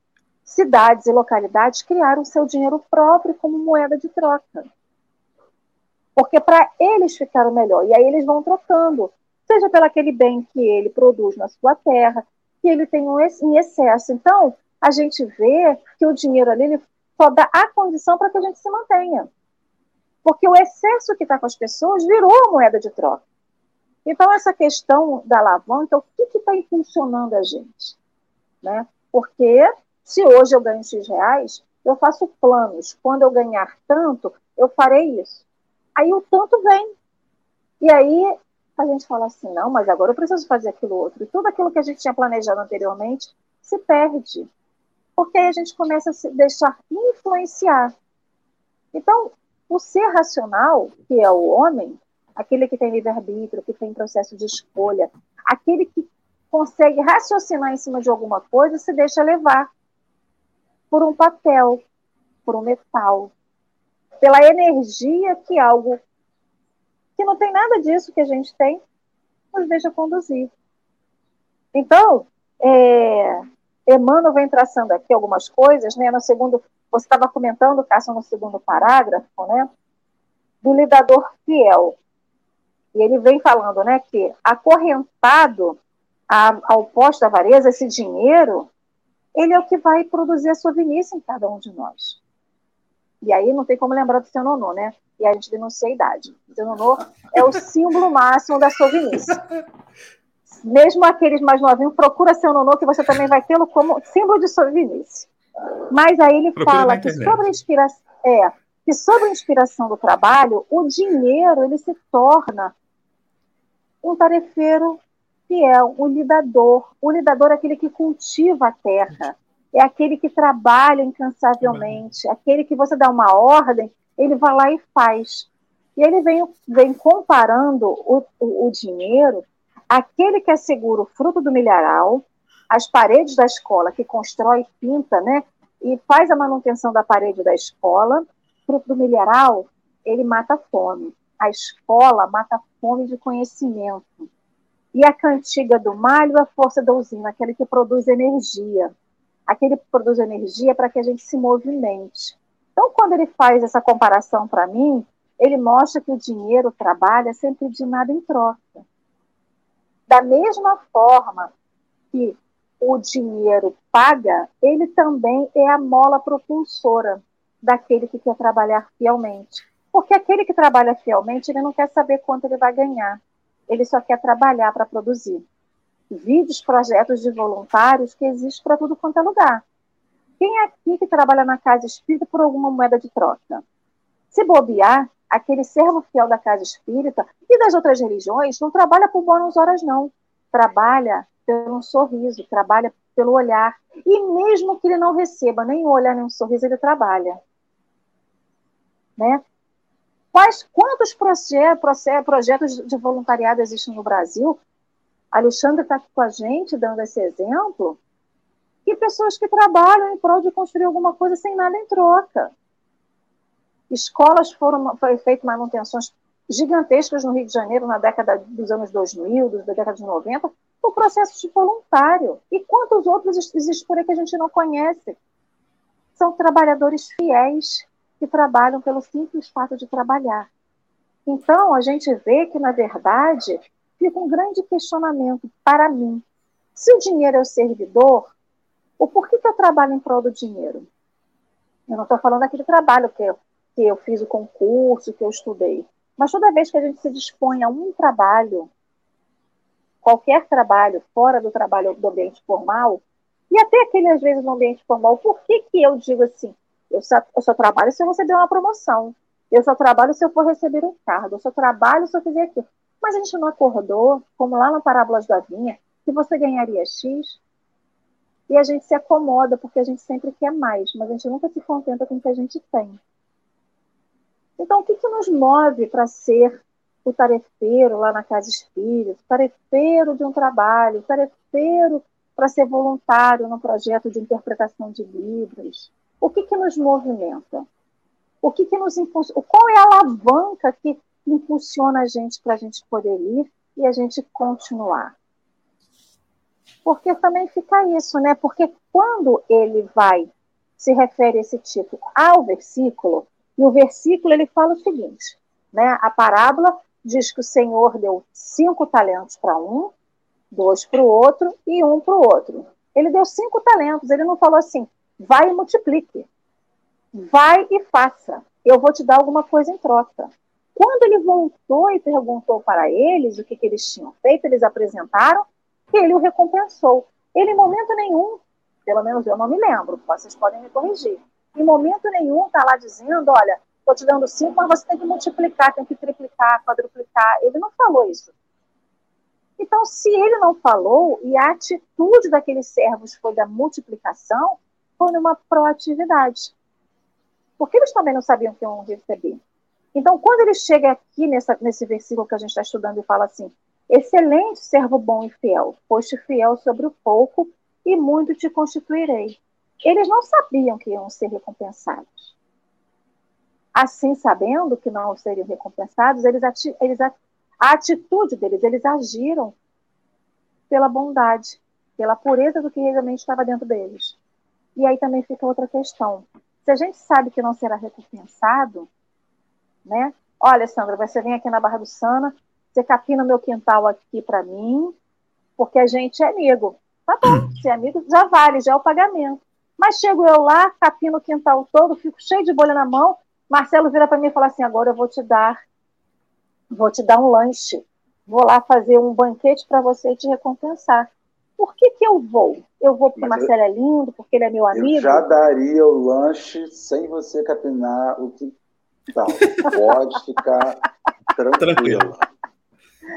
cidades e localidades criaram seu dinheiro próprio como moeda de troca. Porque para eles ficaram melhor. E aí eles vão trocando, seja pelo aquele bem que ele produz na sua terra, que ele tem um em excesso. Então, a gente vê que o dinheiro ali ele só dá a condição para que a gente se mantenha. Porque o excesso que está com as pessoas virou a moeda de troca. Então, essa questão da alavanca, o que está impulsionando a gente? Né? Porque se hoje eu ganho X reais, eu faço planos. Quando eu ganhar tanto, eu farei isso. Aí o tanto vem. E aí a gente fala assim, não, mas agora eu preciso fazer aquilo outro. E tudo aquilo que a gente tinha planejado anteriormente se perde. Porque aí a gente começa a se deixar influenciar. Então, o ser racional, que é o homem, aquele que tem livre-arbítrio, que tem processo de escolha, aquele que consegue raciocinar em cima de alguma coisa, se deixa levar por um papel, por um metal, pela energia que algo que não tem nada disso que a gente tem nos deixa conduzir. Então, é, Emmanuel vem traçando aqui algumas coisas, né? No segundo, você estava comentando, Cássio, no segundo parágrafo, né? Do lidador fiel. E ele vem falando, né, que acorrentado ao posto da avareza, esse dinheiro, ele é o que vai produzir a sovinice em cada um de nós. E aí não tem como lembrar do seu nonô, né? E a gente denuncia a idade. O seu nonô é o símbolo máximo da sovinice. Mesmo aqueles mais novinhos, procura seu nonô que você também vai tê-lo como símbolo de sovinice. Mas aí ele procura fala que sobre a inspiração, é, que sobre a inspiração do trabalho, o dinheiro ele se torna um tarefeiro fiel, o lidador. O lidador é aquele que cultiva a terra, é aquele que trabalha incansavelmente, aquele que você dá uma ordem, ele vai lá e faz. E ele vem, vem comparando o, o, o dinheiro, aquele que assegura o fruto do milharal, as paredes da escola, que constrói, pinta, né? E faz a manutenção da parede da escola, fruto do milharal, ele mata a fome. A escola mata a fome de conhecimento. E a cantiga do malho, a força da usina, aquele que produz energia. Aquele que produz energia para que a gente se movimente. Então, quando ele faz essa comparação para mim, ele mostra que o dinheiro trabalha sem pedir nada em troca. Da mesma forma que o dinheiro paga, ele também é a mola propulsora daquele que quer trabalhar fielmente. Porque aquele que trabalha fielmente, ele não quer saber quanto ele vai ganhar ele só quer trabalhar para produzir. Vídeos, projetos de voluntários que existem para tudo quanto é lugar. Quem é aqui que trabalha na casa espírita por alguma moeda de troca? Se bobear, aquele servo fiel da casa espírita e das outras religiões não trabalha por boas horas, não. Trabalha pelo sorriso, trabalha pelo olhar. E mesmo que ele não receba nem o olhar nem o sorriso, ele trabalha. Né? Quais, quantos projetos de voluntariado existem no Brasil? Alexandre está aqui com a gente, dando esse exemplo. E pessoas que trabalham em prol de construir alguma coisa sem nada em troca. Escolas foram feito manutenções gigantescas no Rio de Janeiro na década dos anos 2000, da década de 90, por processo de voluntário. E quantos outros existem por aí que a gente não conhece? São trabalhadores fiéis que trabalham pelo simples fato de trabalhar. Então, a gente vê que, na verdade, fica um grande questionamento para mim. Se o dinheiro é o servidor, o porquê que eu trabalho em prol do dinheiro? Eu não estou falando daquele trabalho que eu, que eu fiz o concurso, que eu estudei. Mas toda vez que a gente se dispõe a um trabalho, qualquer trabalho fora do trabalho do ambiente formal, e até aquele, às vezes, no ambiente formal, por que, que eu digo assim? Eu só, eu só trabalho se eu receber uma promoção. Eu só trabalho se eu for receber um cargo. Eu só trabalho se eu fizer aquilo. Mas a gente não acordou, como lá na Parábolas da Vinha, que você ganharia X. E a gente se acomoda, porque a gente sempre quer mais, mas a gente nunca se contenta com o que a gente tem. Então, o que, que nos move para ser o tarefeiro lá na casa espírita, o tarefeiro de um trabalho, o tarefeiro para ser voluntário no projeto de interpretação de livros? O que, que nos movimenta? O que, que nos Qual é a alavanca que impulsiona a gente para a gente poder ir e a gente continuar? Porque também fica isso, né? Porque quando ele vai se refere esse título ao versículo, e o versículo ele fala o seguinte, né? A parábola diz que o Senhor deu cinco talentos para um, dois para o outro e um para o outro. Ele deu cinco talentos. Ele não falou assim, vai e multiplique, vai e faça. Eu vou te dar alguma coisa em troca. Quando ele voltou e perguntou para eles o que, que eles tinham feito, eles apresentaram que ele o recompensou. Ele, em momento nenhum, pelo menos eu não me lembro, vocês podem me corrigir, em momento nenhum está lá dizendo, olha, estou te dando cinco, mas você tem que multiplicar, tem que triplicar, quadruplicar. Ele não falou isso. Então, se ele não falou e a atitude daqueles servos foi da multiplicação, foi numa proatividade. Porque eles também não sabiam que iam receber. Então, quando ele chega aqui nessa, nesse versículo que a gente está estudando e fala assim: Excelente servo bom e fiel, foste fiel sobre o pouco e muito te constituirei. Eles não sabiam que iam ser recompensados. Assim, sabendo que não seriam recompensados, eles, eles a atitude deles, eles agiram pela bondade, pela pureza do que realmente estava dentro deles. E aí também fica outra questão. Se a gente sabe que não será recompensado, né? Olha, Sandra, você vem aqui na Barra do Sana, você capina meu quintal aqui para mim, porque a gente é amigo. Tá bom, se é amigo, já vale, já é o pagamento. Mas chego eu lá, capino o quintal todo, fico cheio de bolha na mão. Marcelo vira para mim e fala assim: agora eu vou te dar, vou te dar um lanche. Vou lá fazer um banquete para você e te recompensar. Por que, que eu vou? Eu vou porque o Marcelo é lindo, porque ele é meu amigo? Eu já daria o lanche sem você capinar o quintal. Pode ficar tranquila.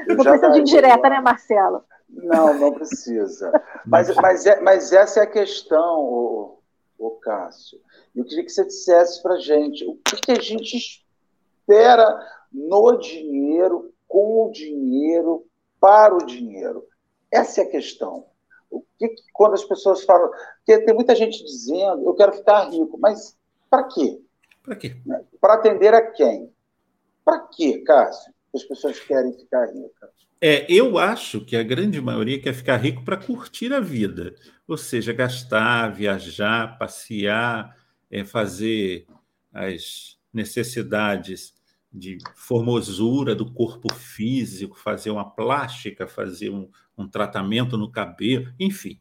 Não precisa de indireta, né, Marcelo? Não, não precisa. Mas, mas, é, mas essa é a questão, o, o Cássio. Eu queria que você dissesse para a gente o que, que a gente espera no dinheiro, com o dinheiro, para o dinheiro. Essa é a questão. O que, quando as pessoas falam. Porque tem muita gente dizendo, eu quero ficar rico, mas para quê? Para quê? Para atender a quem? Para quê, Cássio? As pessoas querem ficar ricas. É, eu acho que a grande maioria quer ficar rico para curtir a vida, ou seja, gastar, viajar, passear, é, fazer as necessidades de formosura do corpo físico, fazer uma plástica, fazer um, um tratamento no cabelo, enfim.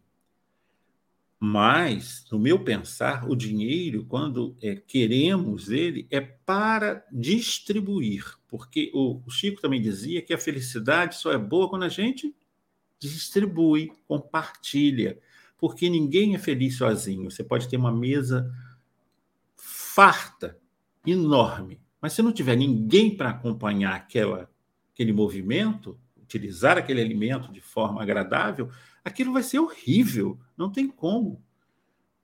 Mas, no meu pensar, o dinheiro, quando é, queremos ele, é para distribuir. Porque o, o Chico também dizia que a felicidade só é boa quando a gente distribui, compartilha. Porque ninguém é feliz sozinho. Você pode ter uma mesa farta, enorme, mas se não tiver ninguém para acompanhar aquela, aquele movimento, utilizar aquele alimento de forma agradável, aquilo vai ser horrível, não tem como.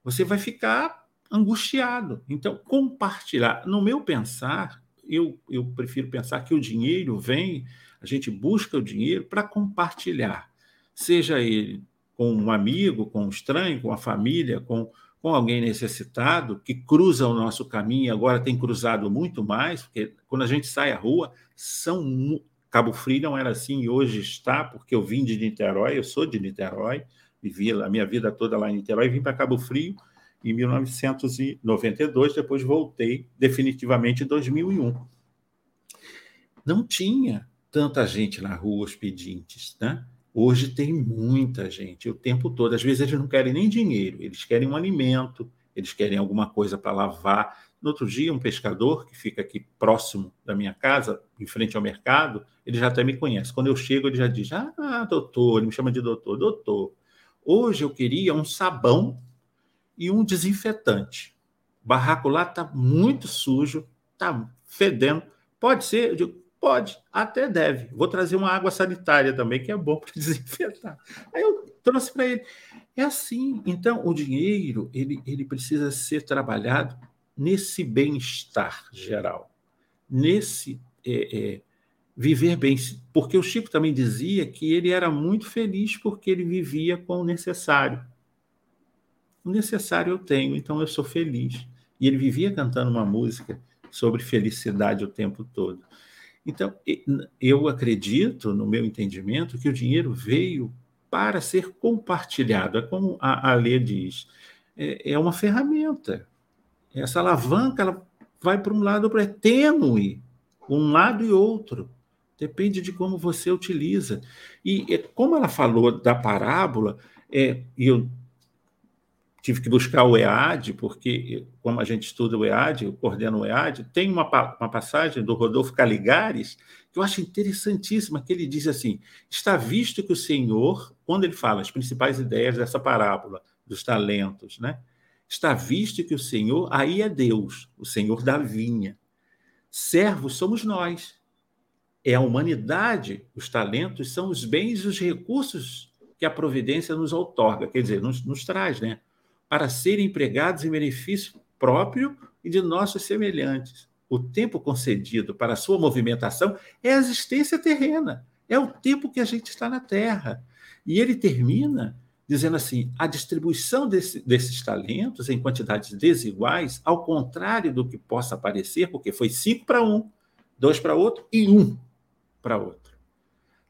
Você vai ficar angustiado. Então, compartilhar. No meu pensar, eu, eu prefiro pensar que o dinheiro vem, a gente busca o dinheiro para compartilhar, seja ele com um amigo, com um estranho, com a família, com, com alguém necessitado, que cruza o nosso caminho, agora tem cruzado muito mais, porque quando a gente sai à rua, são Cabo Frio não era assim e hoje está, porque eu vim de Niterói, eu sou de Niterói, vivi a minha vida toda lá em Niterói, vim para Cabo Frio em 1992, depois voltei definitivamente em 2001. Não tinha tanta gente na rua, os pedintes, né? Hoje tem muita gente, o tempo todo. Às vezes eles não querem nem dinheiro, eles querem um alimento, eles querem alguma coisa para lavar. No outro dia, um pescador que fica aqui próximo da minha casa, em frente ao mercado, ele já até me conhece. Quando eu chego, ele já diz: Ah, doutor, ele me chama de doutor, doutor. Hoje eu queria um sabão e um desinfetante. O barraco lá está muito sujo, está fedendo. Pode ser? Eu digo, pode, até deve. Vou trazer uma água sanitária também, que é bom para desinfetar. Aí eu trouxe para ele. É assim. Então, o dinheiro ele, ele precisa ser trabalhado nesse bem-estar geral, nesse é, é, viver bem. Porque o Chico também dizia que ele era muito feliz porque ele vivia com o necessário. O necessário eu tenho, então eu sou feliz. E ele vivia cantando uma música sobre felicidade o tempo todo. Então, eu acredito, no meu entendimento, que o dinheiro veio para ser compartilhado. É como a, a diz, é, é uma ferramenta. Essa alavanca ela vai para um lado para é tênue, um lado e outro. Depende de como você utiliza. E como ela falou da parábola, é, eu tive que buscar o EAD, porque, como a gente estuda o EAD, eu coordeno o EAD, tem uma, uma passagem do Rodolfo Caligares que eu acho interessantíssima, que ele diz assim, está visto que o Senhor, quando ele fala as principais ideias dessa parábola, dos talentos, né? está visto que o Senhor, aí é Deus, o Senhor da vinha. Servos somos nós. É a humanidade, os talentos são os bens e os recursos que a providência nos outorga, quer dizer, nos, nos traz, né? Para serem empregados em benefício próprio e de nossos semelhantes. O tempo concedido para sua movimentação é a existência terrena, é o tempo que a gente está na Terra. E ele termina dizendo assim: a distribuição desse, desses talentos em quantidades desiguais, ao contrário do que possa parecer, porque foi cinco para um, dois para outro e um para outro.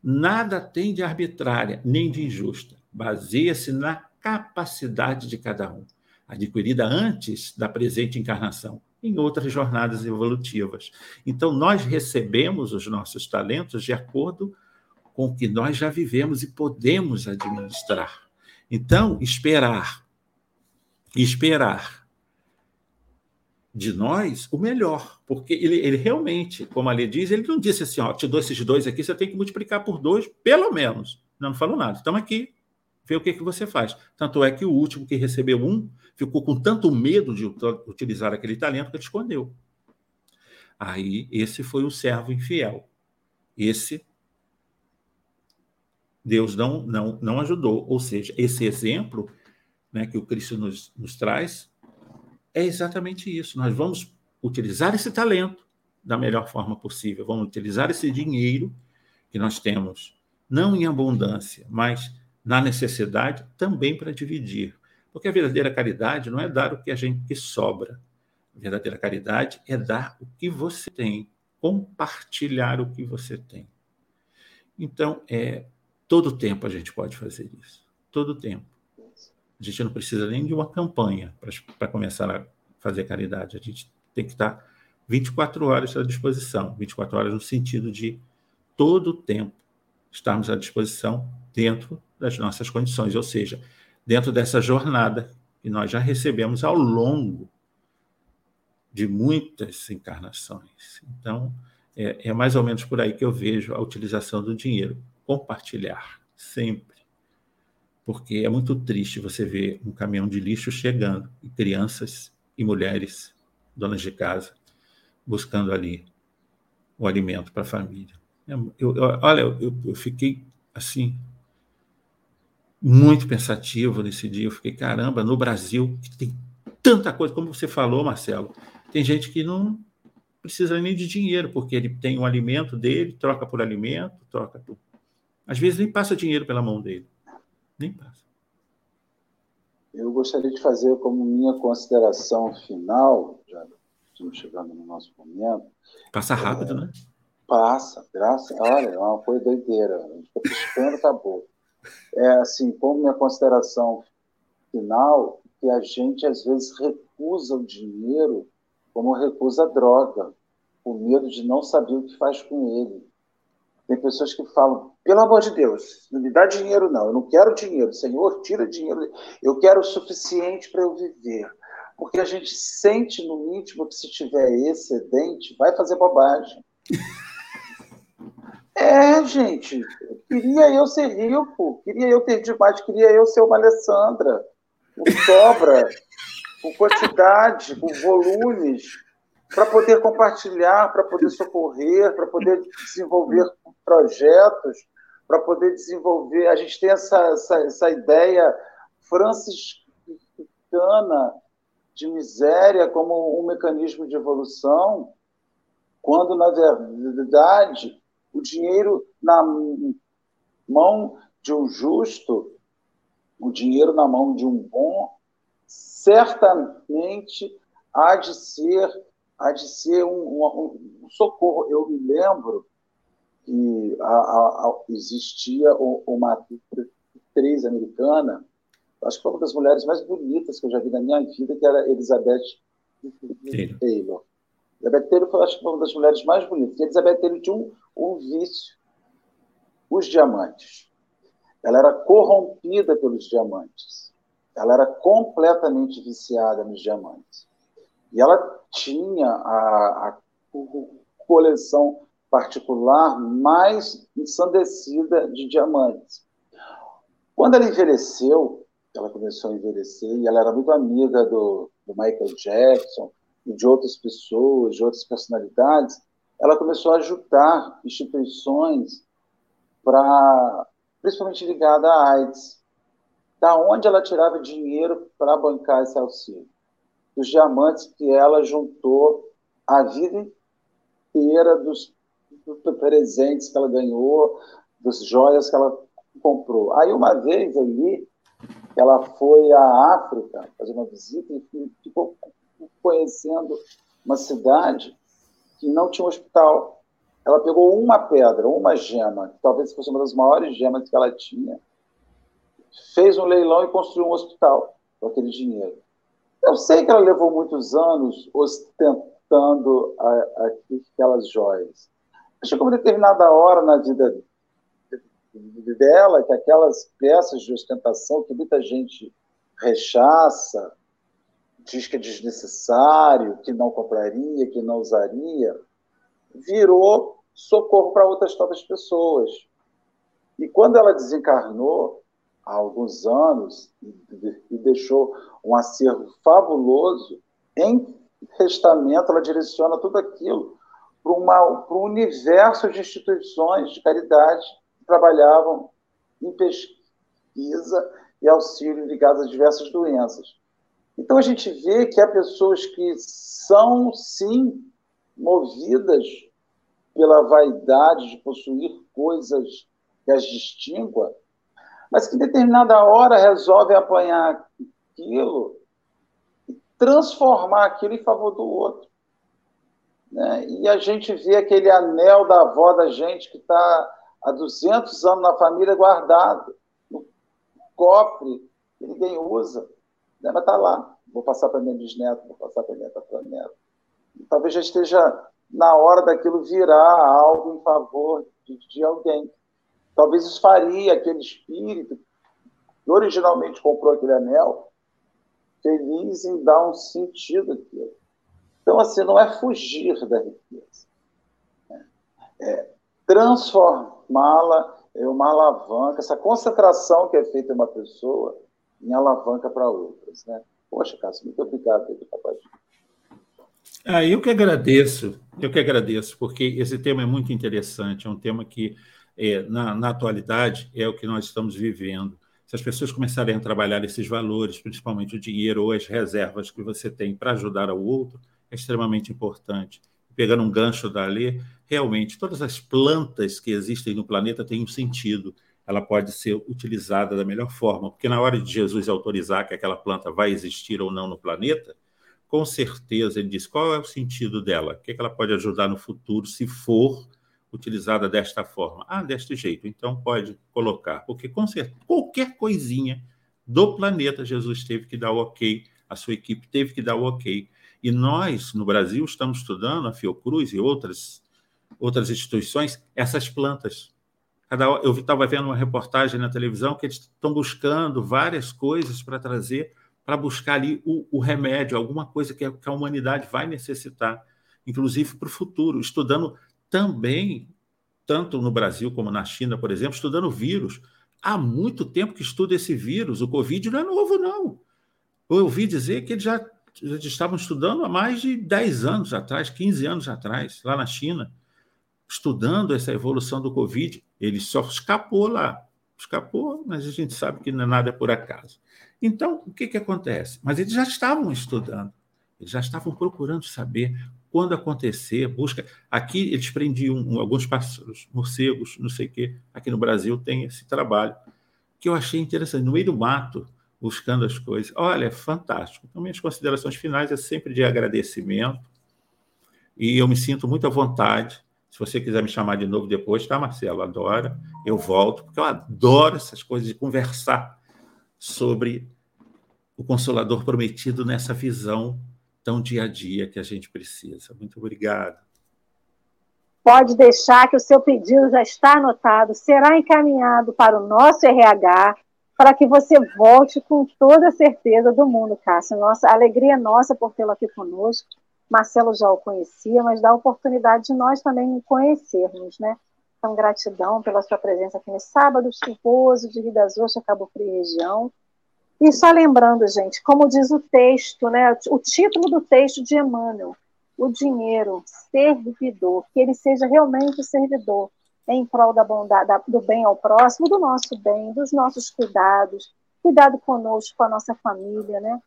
Nada tem de arbitrária nem de injusta, baseia-se na capacidade de cada um, adquirida antes da presente encarnação, em outras jornadas evolutivas. Então, nós recebemos os nossos talentos de acordo com o que nós já vivemos e podemos administrar. Então, esperar, esperar de nós o melhor, porque ele, ele realmente, como a lei diz, ele não disse assim, ó, te dou esses dois aqui, você tem que multiplicar por dois, pelo menos. Não, não falou nada. Estamos aqui, vê o que, que você faz. Tanto é que o último que recebeu um ficou com tanto medo de utilizar aquele talento que ele escondeu. Aí, esse foi o servo infiel. Esse Deus não, não, não ajudou. Ou seja, esse exemplo né, que o Cristo nos, nos traz é exatamente isso. Nós vamos utilizar esse talento da melhor forma possível, vamos utilizar esse dinheiro que nós temos, não em abundância, mas na necessidade também para dividir. Porque a verdadeira caridade não é dar o que a gente que sobra. A verdadeira caridade é dar o que você tem, compartilhar o que você tem. Então, é, todo tempo a gente pode fazer isso. Todo tempo. A gente não precisa nem de uma campanha para começar a fazer caridade. A gente tem que estar 24 horas à disposição 24 horas no sentido de todo o tempo estarmos à disposição dentro das nossas condições, ou seja, dentro dessa jornada que nós já recebemos ao longo de muitas encarnações. Então, é, é, mais ou menos por aí que eu vejo a utilização do dinheiro. Compartilhar, sempre. Porque é muito triste você ver um caminhão de lixo chegando e crianças e mulheres, donas de casa, buscando ali o alimento para a família. Eu, eu, olha, eu, eu fiquei assim muito pensativo nesse dia. Eu fiquei, caramba, no Brasil, que tem tanta coisa, como você falou, Marcelo, tem gente que não precisa nem de dinheiro, porque ele tem um alimento dele, troca por alimento, troca por. Às vezes nem passa dinheiro pela mão dele. Nem passa. Eu gostaria de fazer como minha consideração final, já estamos chegando no nosso momento. Passa rápido, é, né? Passa, graças. Olha, é uma coisa doideira. A gente está piscando, acabou é assim, como minha consideração final, que a gente às vezes recusa o dinheiro como recusa a droga, por medo de não saber o que faz com ele. Tem pessoas que falam, pelo amor de Deus, não me dá dinheiro não, eu não quero dinheiro, Senhor, tira dinheiro, eu quero o suficiente para eu viver. porque a gente sente no íntimo que se tiver excedente, vai fazer bobagem. É, gente, queria eu ser rico, queria eu ter demais, queria eu ser uma Alessandra, com sobra, com quantidade, com volumes, para poder compartilhar, para poder socorrer, para poder desenvolver projetos, para poder desenvolver. A gente tem essa, essa, essa ideia franciscana de miséria como um mecanismo de evolução, quando, na verdade, o dinheiro na mão de um justo, o dinheiro na mão de um bom, certamente há de ser, há de ser um, um, um socorro. Eu me lembro que a, a, a, existia uma atriz americana, acho que foi uma das mulheres mais bonitas que eu já vi na minha vida, que era Elizabeth Taylor. Elizabeth Taylor foi, acho que, uma das mulheres mais bonitas. E Elizabeth Taylor tinha um, um vício, os diamantes. Ela era corrompida pelos diamantes. Ela era completamente viciada nos diamantes. E ela tinha a, a coleção particular mais ensandecida de diamantes. Quando ela envelheceu, ela começou a envelhecer e ela era muito amiga do, do Michael Jackson e de outras pessoas, de outras personalidades, ela começou a ajudar instituições para principalmente ligada à AIDS. Da onde ela tirava dinheiro para bancar esse auxílio? Dos diamantes que ela juntou a vida inteira, dos presentes que ela ganhou, das joias que ela comprou. Aí uma vez eu li ela foi à África fazer uma visita e ficou conhecendo uma cidade que não tinha um hospital. Ela pegou uma pedra, uma gema, que talvez fosse uma das maiores gemas que ela tinha, fez um leilão e construiu um hospital com aquele dinheiro. Eu sei que ela levou muitos anos ostentando a, a, aquelas joias. Mas chegou uma determinada hora na vida dela que aquelas peças de ostentação que muita gente rechaça, diz que é desnecessário, que não compraria, que não usaria, virou socorro para outras tantas pessoas. E quando ela desencarnou, há alguns anos, e deixou um acervo fabuloso, em testamento ela direciona tudo aquilo para um universo de instituições de caridade trabalhavam em pesquisa e auxílio ligados a diversas doenças. Então a gente vê que há pessoas que são, sim, movidas pela vaidade de possuir coisas que as distingua, mas que em determinada hora resolvem apanhar aquilo e transformar aquilo em favor do outro. Né? E a gente vê aquele anel da avó da gente que está há 200 anos na família guardado, no cofre, que ninguém usa. Né? Mas está lá. Vou passar para minha bisneta, vou passar para minha tatraneta. Talvez já esteja na hora daquilo virar algo em favor de, de alguém. Talvez isso faria aquele espírito que originalmente comprou aquele anel feliz em dar um sentido àquilo. Então, assim, não é fugir da riqueza. Né? É transformá-la em uma alavanca, essa concentração que é feita em uma pessoa em alavanca para outras. Né? Poxa, Cássio, muito obrigado pelo trabalho. Ah, eu que agradeço, eu que agradeço, porque esse tema é muito interessante, é um tema que, é, na, na atualidade, é o que nós estamos vivendo. Se as pessoas começarem a trabalhar esses valores, principalmente o dinheiro ou as reservas que você tem para ajudar ao outro, é extremamente importante. Pegando um gancho dali, realmente todas as plantas que existem no planeta têm um sentido. Ela pode ser utilizada da melhor forma, porque na hora de Jesus autorizar que aquela planta vai existir ou não no planeta, com certeza ele diz qual é o sentido dela, o que, é que ela pode ajudar no futuro se for utilizada desta forma. Ah, deste jeito, então pode colocar, porque com certeza, qualquer coisinha do planeta Jesus teve que dar o ok, a sua equipe teve que dar o ok. E nós, no Brasil, estamos estudando, a Fiocruz e outras outras instituições, essas plantas. Eu estava vendo uma reportagem na televisão que eles estão buscando várias coisas para trazer para buscar ali o, o, remédio, alguma coisa que a, que a humanidade vai necessitar, inclusive para o futuro, estudando também, tanto no Brasil como na China, por exemplo, estudando vírus. Há muito tempo que estuda esse vírus, o Covid não é novo, não. Eu ouvi dizer que eles já, já estavam estudando há mais de 10 anos atrás, 15 anos atrás, lá na China, estudando essa evolução do Covid. Ele só escapou lá. Escapou, mas a gente sabe que nada é por acaso. Então, o que, que acontece? Mas eles já estavam estudando, eles já estavam procurando saber quando acontecer, busca. Aqui eles prendiam alguns pássaros, morcegos, não sei o quê. Aqui no Brasil tem esse trabalho, que eu achei interessante. No meio do mato, buscando as coisas. Olha, é fantástico. Então, minhas considerações finais é sempre de agradecimento. E eu me sinto muito à vontade. Se você quiser me chamar de novo depois, tá, Marcelo? Adora. Eu volto, porque eu adoro essas coisas de conversar sobre o Consolador prometido nessa visão tão dia a dia que a gente precisa. Muito obrigado. Pode deixar que o seu pedido já está anotado, será encaminhado para o nosso RH, para que você volte com toda a certeza do mundo, Cássio. Nossa, alegria é nossa por tê-lo aqui conosco. Marcelo já o conhecia, mas dá a oportunidade de nós também conhecermos, né? Então, gratidão pela sua presença aqui nesse sábado chuvoso de Rio das Ostras, Cabo Frio região. E só lembrando, gente, como diz o texto, né, o título do texto de Emmanuel, o dinheiro, servidor, que ele seja realmente servidor em prol da bondade, do bem ao próximo, do nosso bem, dos nossos cuidados, cuidado conosco, com a nossa família, né?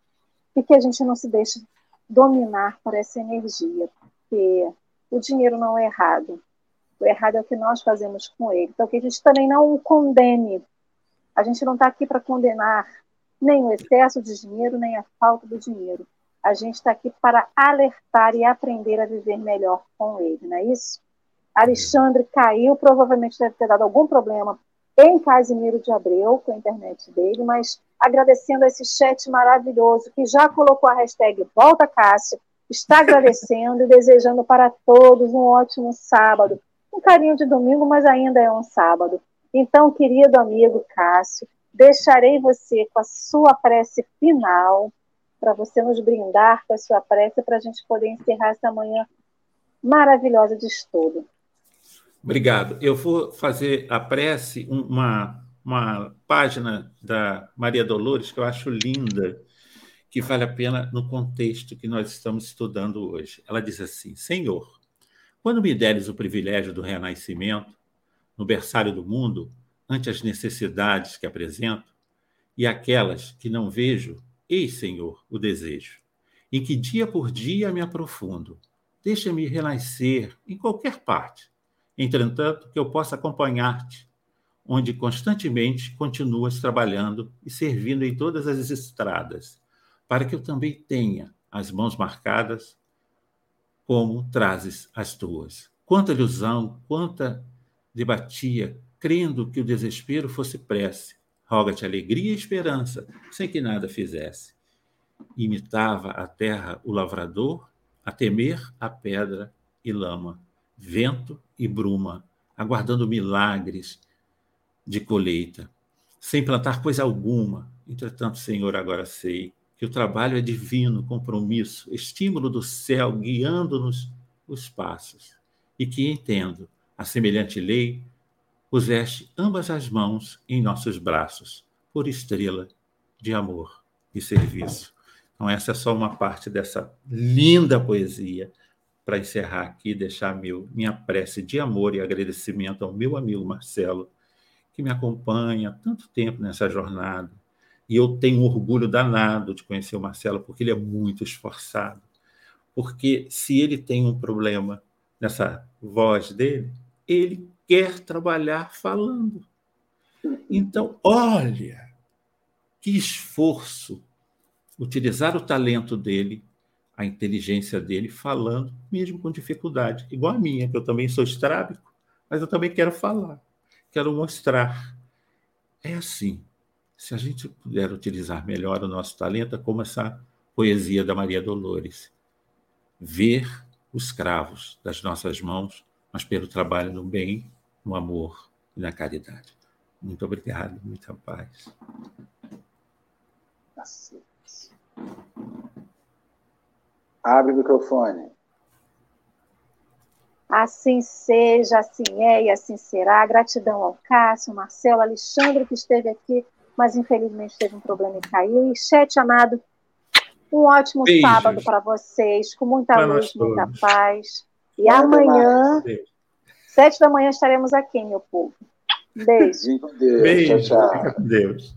E que a gente não se deixe dominar por essa energia, porque o dinheiro não é errado, o errado é o que nós fazemos com ele. Então, que a gente também não o condene. A gente não está aqui para condenar nem o excesso de dinheiro, nem a falta do dinheiro. A gente está aqui para alertar e aprender a viver melhor com ele, não é isso? Alexandre caiu, provavelmente deve ter dado algum problema em Casimiro de Abreu, com a internet dele, mas agradecendo esse chat maravilhoso que já colocou a hashtag Volta Cássio, está agradecendo e desejando para todos um ótimo sábado um carinho de domingo, mas ainda é um sábado. Então, querido amigo Cássio, deixarei você com a sua prece final, para você nos brindar com a sua prece, para a gente poder encerrar essa manhã maravilhosa de estudo. Obrigado. Eu vou fazer a prece, uma, uma página da Maria Dolores que eu acho linda, que vale a pena no contexto que nós estamos estudando hoje. Ela diz assim: Senhor, quando me deres o privilégio do renascimento, no berçário do mundo, ante as necessidades que apresento, e aquelas que não vejo, eis, Senhor, o desejo, em que dia por dia me aprofundo. Deixa-me renascer em qualquer parte, entretanto, que eu possa acompanhar-te, onde constantemente continuas trabalhando e servindo em todas as estradas, para que eu também tenha as mãos marcadas como trazes as tuas. Quanta ilusão, quanta debatia, crendo que o desespero fosse prece. Roga-te alegria e esperança, sem que nada fizesse. Imitava a terra o lavrador, a temer a pedra e lama, vento e bruma, aguardando milagres de colheita, sem plantar coisa alguma. Entretanto, Senhor, agora sei que o trabalho é divino, compromisso, estímulo do céu guiando-nos os passos, e que, entendo, a semelhante lei, puseste ambas as mãos em nossos braços, por estrela de amor e serviço. Então, essa é só uma parte dessa linda poesia para encerrar aqui, deixar meu, minha prece de amor e agradecimento ao meu amigo Marcelo, que me acompanha há tanto tempo nessa jornada, e eu tenho um orgulho danado de conhecer o Marcelo, porque ele é muito esforçado. Porque se ele tem um problema nessa voz dele, ele quer trabalhar falando. Então, olha, que esforço utilizar o talento dele, a inteligência dele, falando, mesmo com dificuldade, igual a minha, que eu também sou estrábico, mas eu também quero falar, quero mostrar. É assim se a gente puder utilizar melhor o nosso talento, é como essa poesia da Maria Dolores. Ver os cravos das nossas mãos, mas pelo trabalho no bem, no amor e na caridade. Muito obrigado, muita paz. Abre o microfone. Assim seja, assim é e assim será. Gratidão ao Cássio, Marcelo, Alexandre, que esteve aqui, mas infelizmente teve um problema e caiu. E chat amado, um ótimo Beijos. sábado para vocês, com muita pra luz, muita paz. E amanhã, sete da manhã, estaremos aqui, meu povo. Beijo. Beijo. Tchau, tchau. Deus.